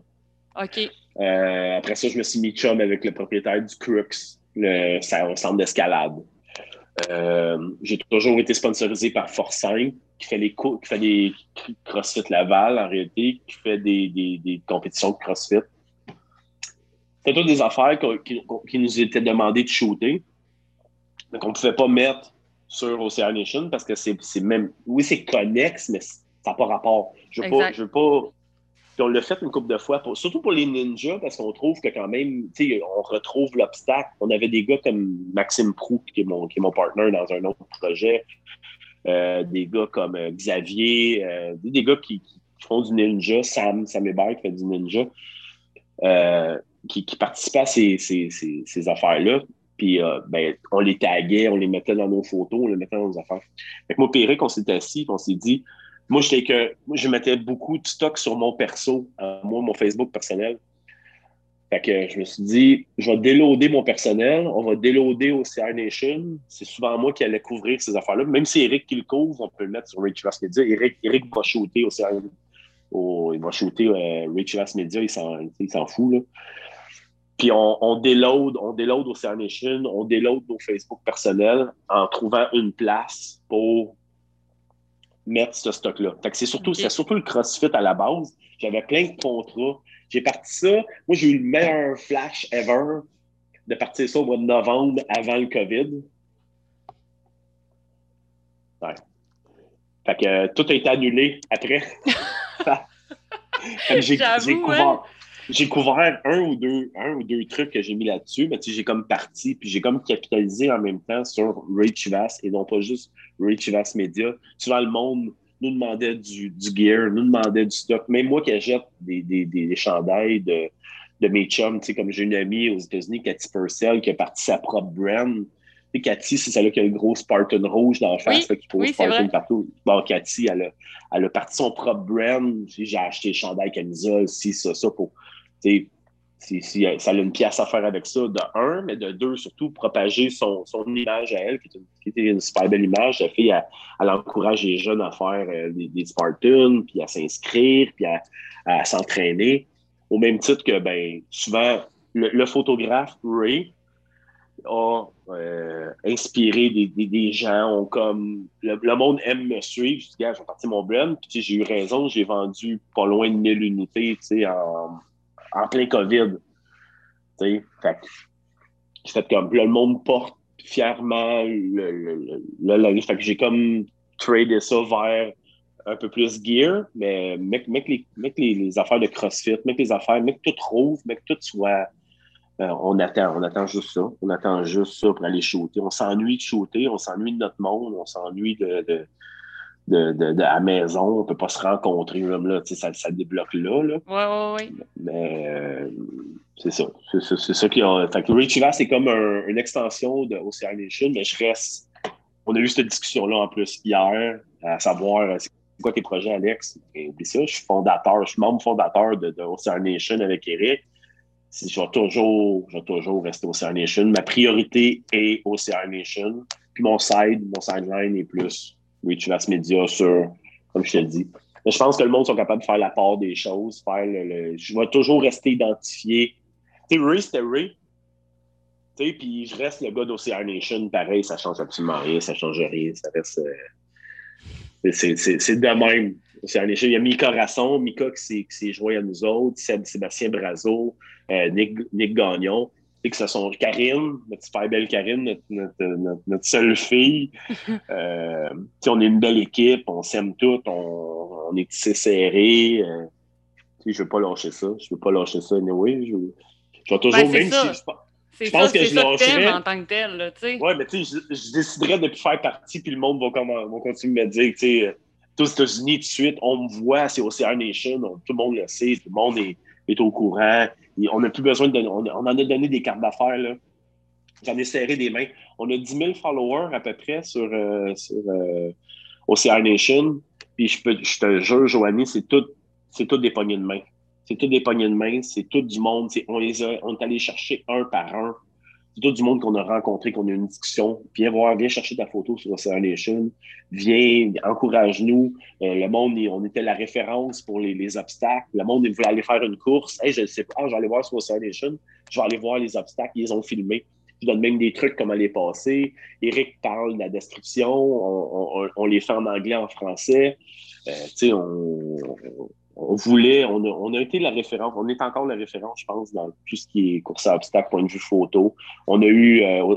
OK. Euh, après ça, je me suis mis chum avec le propriétaire du Crux, le, centre d'escalade. Euh, j'ai toujours été sponsorisé par Force 5, qui fait, les qui fait des CrossFit Laval, en réalité, qui fait des, des, des compétitions de CrossFit. C'était toutes des affaires qui, qui, nous étaient demandées de shooter. Donc, on ne pouvait pas mettre sur Ocean Nation parce que c'est même. Oui, c'est connexe, mais ça n'a pas rapport. Je ne veux, veux, pas puis on l'a fait une couple de fois, surtout pour les ninjas, parce qu'on trouve que quand même, tu sais, on retrouve l'obstacle. On avait des gars comme Maxime Prou, qui est mon, qui est mon partner dans un autre projet, euh, des gars comme euh, Xavier, euh, des gars qui, font du ninja, Sam, Sam Hébert qui fait du ninja, qui, qui participaient à ces, ces, ces, affaires-là. Puis ben, on les taguait, on les mettait dans nos photos, on les mettait dans nos affaires. Fait moi, Péric, on s'est assis, on s'est dit, moi, que je mettais beaucoup de stock sur mon perso, moi, mon Facebook personnel. Fait que je me suis dit, je vais déloader mon personnel, on va déloader au CR Nation. C'est souvent moi qui allais couvrir ces affaires-là. Même si Eric qui le couvre, on peut le mettre sur Rich Media. Eric, Eric va shooter au CR il va shooter euh, Rich Media, il s'en fout. Là. Puis on, on déload, on déload au CR Nation, on déload nos Facebook personnels en trouvant une place pour mettre ce stock-là. c'est surtout, c'est surtout le CrossFit à la base. J'avais plein de contrats. J'ai parti ça. Moi, j'ai eu le meilleur flash ever de partir ça au mois de novembre avant le COVID. Ouais. Fait que euh, tout a été annulé après. j'ai couvert, j'ai couvert un ou deux, un ou deux trucs que j'ai mis là-dessus, mais j'ai comme parti, puis j'ai comme capitalisé en même temps sur Ray Chivas et non pas juste Ray Chivas Media. Souvent, le monde nous demandait du, du gear, nous demandait du stock. Même moi qui achète des, des, des, chandails de, de mes chums, comme j'ai une amie aux États-Unis, Cathy Purcell, qui a parti sa propre brand. Et Cathy, c'est celle-là qui a le gros Spartan rouge dans la face, qui pose Spartan partout. Bon, Cathy, elle a, elle a parti son propre brand. J'ai acheté chandail, camisole, ci, ça, ça, pour si, si, ça a une pièce à faire avec ça, de un, mais de deux, surtout, propager son, son image à elle, qui, était une super belle image. La fille, elle, encourage les jeunes à faire euh, des, Spartans, puis à s'inscrire, puis à, s'entraîner. Au même titre que, ben, souvent, le, photographe Ray a euh, inspiré des, des, gens, comme le, monde aime me suivre. Je dis, gars, j'ai parti mon brand, puis j'ai eu raison, j'ai vendu pas loin de 1000 unités, tu sais, en en plein COVID. Fait fait comme le monde porte fièrement le, le, Fait que j'ai comme tradé ça vers un peu plus gear, mais mec, mec, les, les, affaires de CrossFit, mec les affaires, mec tout rouvre, mec tout soit. Euh, on attend, on attend juste ça. On attend juste ça pour aller shooter. On s'ennuie de shooter, on s'ennuie de notre monde, on s'ennuie de, de, de, à la maison, on peut pas se rencontrer, même là, ça, ça débloque là. là. Ouais, ouais, ouais. Mais euh, c'est ça. C'est ça qui a. Fait que Richie c'est comme une extension de Nation, mais je reste. On a eu cette discussion-là en plus hier, à savoir euh, c'est quoi tes projets, Alex? Et oublie ça, je suis fondateur, je suis membre fondateur de, Nation avec Eric. Je vais toujours, je vais toujours rester Ocean Nation. Ma priorité est Ocean Nation. Puis mon side, mon sideline est plus Reach Mass Media sur, comme je te dis. Mais je pense que le monde sont capables de faire la part des choses, faire le, je vais toujours rester identifié. Tu sais, Ray, c'était Ray. Tu sais, puis je reste le gars d'Ocean Nation, pareil, ça change absolument rien, ça change rien, ça reste. Euh, c'est de même. Ocean Nation. Il y a Mika Rasson, Mika qui s'est joué à nous autres, Sébastien Brazo, euh, Nick, Nick Gagnon que ce sont Karine, notre super belle Karine, notre, seule fille. euh, on est une belle équipe, on s'aime toutes, on, on est tissé serré. Euh, je ne veux pas lâcher ça. Je ne veux pas lâcher ça anyway. Je, je vais toujours, ben, même ça. si je, je pense que je lâcherais. en tant que tel. Ouais, mais tu sais, je, déciderais de plus faire partie, puis le monde va, comment, va continuer de me dire, tu sais, aux États-Unis, tout de suite, on me voit, c'est Ocean Nation, tout le monde le sait, tout le monde est, au courant. On n'a plus besoin de. On, en a donné des cartes d'affaires. J'en ai serré des mains. On a 10 000 followers à peu près sur, euh, sur euh, Nation. Puis je te jure, Joanie, c'est tout, c'est tout des poignées de main. C'est tout des poignées de main, c'est tout du monde. On, les a, on est allé chercher un par un c'est tout du monde qu'on a rencontré, qu'on a une discussion. Viens voir, viens chercher ta photo sur Ocean Nation. Viens, encourage-nous. Euh, le monde, on était la référence pour les, obstacles. Le monde, il voulait aller faire une course. Je ne sais pas, je vais aller voir sur Ocean Nation. Je vais aller voir les obstacles. Ils ont filmé. Je donne même des trucs comment les passer. Eric parle de la destruction. On, les fait en anglais, en français. Euh, tu sais, on voulait, on a, été la référence, on est encore la référence, je pense, dans tout ce qui est course à obstacles, point de vue photo. On a eu euh,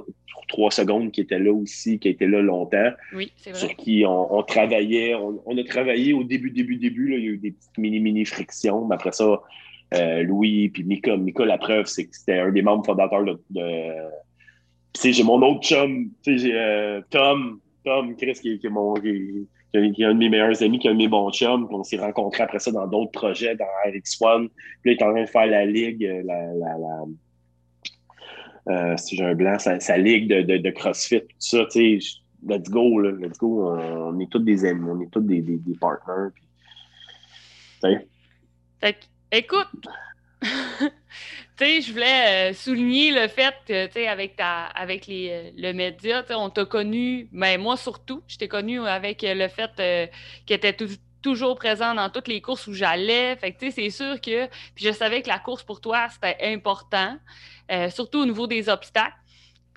trois secondes qui étaient là aussi, qui étaient là longtemps. Oui, c'est vrai. Sur qui on, travaillait, on, a travaillé au début, début, début, là, il y a eu des petites mini-mini frictions, mais après ça, euh, Louis puis Mika, Mika, la preuve, c'est que c'était un des membres fondateurs de. de... j'ai mon autre chum, j'ai euh, Tom, Tom, Chris, qui, qui est mon qui est un de mes meilleurs amis, qui est un de mes bons chums. on s'est rencontrés après ça dans d'autres projets, dans RX1. Puis là, il est en train de faire la ligue, euh, la euh, si j'ai un blanc, sa, ligue de, de, de, CrossFit, tout ça, tu sais, let's go, là, let's go. On, est tous des amis, on est tous des, des, des partners. Puis, fait, écoute, sais, je voulais euh, souligner le fait que, tu sais, avec, ta, avec les, euh, le média, on t'a connu, mais ben, moi surtout, je t'ai connu avec euh, le fait euh, qu'il était toujours présent dans toutes les courses où j'allais. Fait que, tu sais, c'est sûr que, puis je savais que la course pour toi, c'était important, surtout au niveau des obstacles.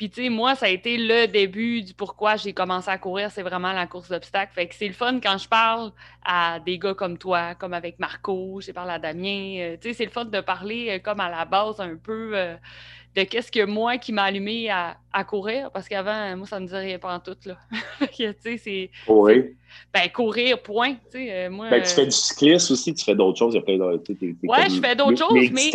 Puis, tu sais, moi, ça a été le début du pourquoi j'ai commencé à courir, c'est vraiment la course d'obstacles. Fait que c'est le fun quand je parle à des gars comme toi, comme avec Marco, j'ai parlé à Damien. Euh, tu sais, c'est le fun de parler euh, comme à la base un peu euh, de qu'est-ce que moi qui m'a allumé à, courir, parce qu'avant, moi, ça ne me disait rien pas en tout, là. tu sais, c'est... Oui. Ben, courir, point, tu sais, euh, moi... Ben, tu fais du cyclisme aussi, tu fais d'autres choses, il y a plein de... Ouais, je fais d'autres choses, mais...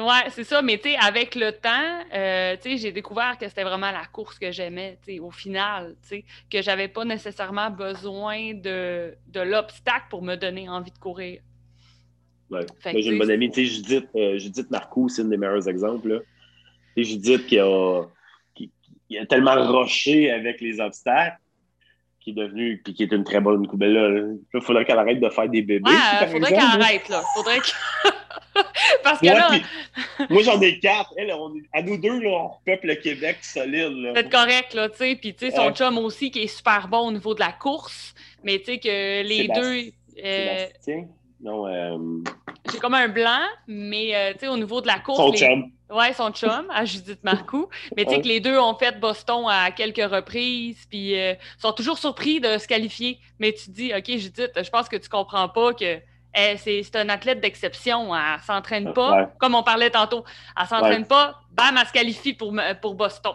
Ouais, c'est ça, mais tu sais, avec le temps, euh, tu sais, j'ai découvert que c'était vraiment la course que j'aimais, tu sais, au final, tu sais, que j'avais pas nécessairement besoin de, de l'obstacle pour me donner envie de courir. Ouais. J'ai une bonne amie, tu sais, Judith, euh, Judith Marcoux, c'est un des meilleurs exemples, là et Judith qui a, qui, a tellement roché avec les obstacles qui est devenue, puis qui est une très bonne coupe. Là, il faudrait qu'elle arrête de faire des bébés. Ouais, faudrait qu'elle arrête, là. Faudrait que... Parce que là... moi, j'en ai quatre. Elle, à nous deux, là, on peuple le Québec solide. C'est correct, là, tu sais. Puis, tu sais, son chum aussi, qui est super bon au niveau de la course. Mais, tu sais, que les deux... Euh... Non, euh... J'ai comme un blanc, mais, euh, tu sais, au niveau de la course... Son chum. Oui, son chum, à Judith Marcoux. Mais tu sais que les deux ont fait Boston à quelques reprises, puis euh, sont toujours surpris de se qualifier. Mais tu dis, OK, Judith, je pense que tu comprends pas que eh, c'est un athlète d'exception. Elle s'entraîne pas, comme on parlait tantôt. Elle s'entraîne pas, bam, elle se qualifie pour, pour Boston.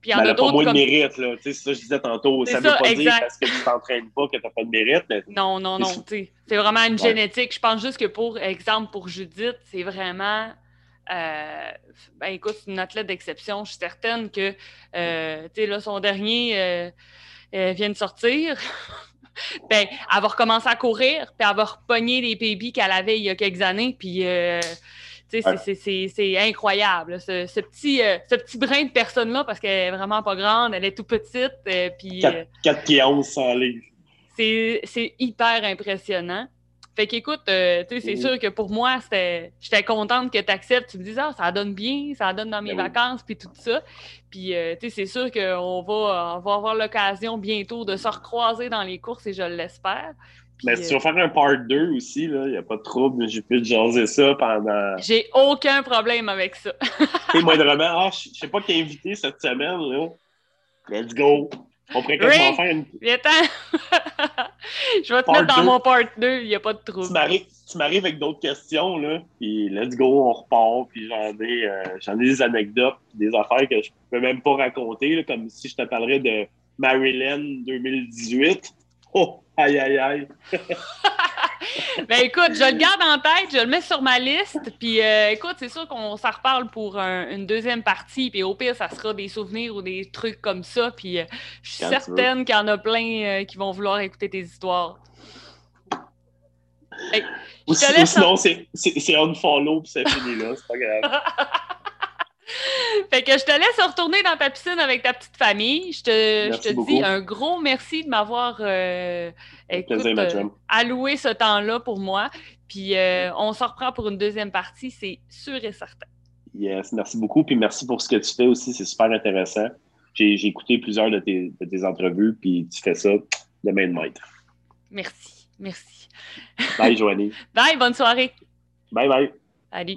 Puis il y en a, d'autres. pas moins de mérite, là. Tu sais, c'est ça que je disais tantôt. Ça ne veut pas dire parce que tu t'entraînes pas que tu n'as pas de mérite. Non, non, non. C'est vraiment une génétique. Je pense juste que, pour exemple, pour Judith, c'est vraiment euh, ben écoute, c'est une athlète d'exception. Je suis certaine que euh, là, son dernier euh, vient de sortir. ben, elle va recommencer à courir, puis elle va repogner les PB qu'elle avait il y a quelques années. Puis c'est incroyable. Ce, ce, petit, ce petit brin de personne-là, parce qu'elle est vraiment pas grande, elle est tout petite. puis, 4, pieds 11 sans livres. C'est hyper impressionnant. Fait qu'écoute, euh, tu sais, c'est sûr que pour moi, j'étais contente que tu acceptes. Tu me dis, ah, ça donne bien, ça donne dans mes ben vacances, puis tout ça. Puis, euh, tu sais, c'est sûr qu'on va, va avoir l'occasion bientôt de se recroiser dans les courses et je l'espère. Mais si tu veux faire un part 2 aussi, il n'y a pas de trouble. J'ai pu te jaser ça pendant. J'ai aucun problème avec ça. Et moindrement, ah, je sais pas qui est invité cette semaine. Là. Let's go. On pourrait quasiment faire une. Je vais te mettre dans mon part 2, il n'y a pas de trouble. Tu m'arrives avec d'autres questions, là, puis let's go, on repart, puis j'en ai, euh, ai des anecdotes, des affaires que je ne peux même pas raconter, là, comme si je te parlerais de Maryland 2018. Oh, aïe, aïe, aïe. ben écoute, je le garde en tête, je le mets sur ma liste. Puis euh, écoute, c'est sûr qu'on s'en reparle pour une deuxième partie. Puis au pire, ça sera des souvenirs ou des trucs comme ça. Puis euh, je suis certaine qu'il y en a plein euh, qui vont vouloir écouter tes histoires. ou, sinon, c'est follow puis c'est fini là, c'est pas grave. fait que je te laisse retourner dans ta piscine avec ta petite famille. Je te, dis un gros merci de m'avoir euh, euh, alloué ce temps-là pour moi. Puis euh, on se reprend pour une deuxième partie, c'est sûr et certain. Yes, merci beaucoup. Puis merci pour ce que tu fais aussi, c'est super intéressant. J'ai écouté plusieurs de tes, de tes, entrevues, puis tu fais ça de main de maître. Merci, merci. Bye, Joanie. Bye, bonne soirée. Bye, bye. Allez.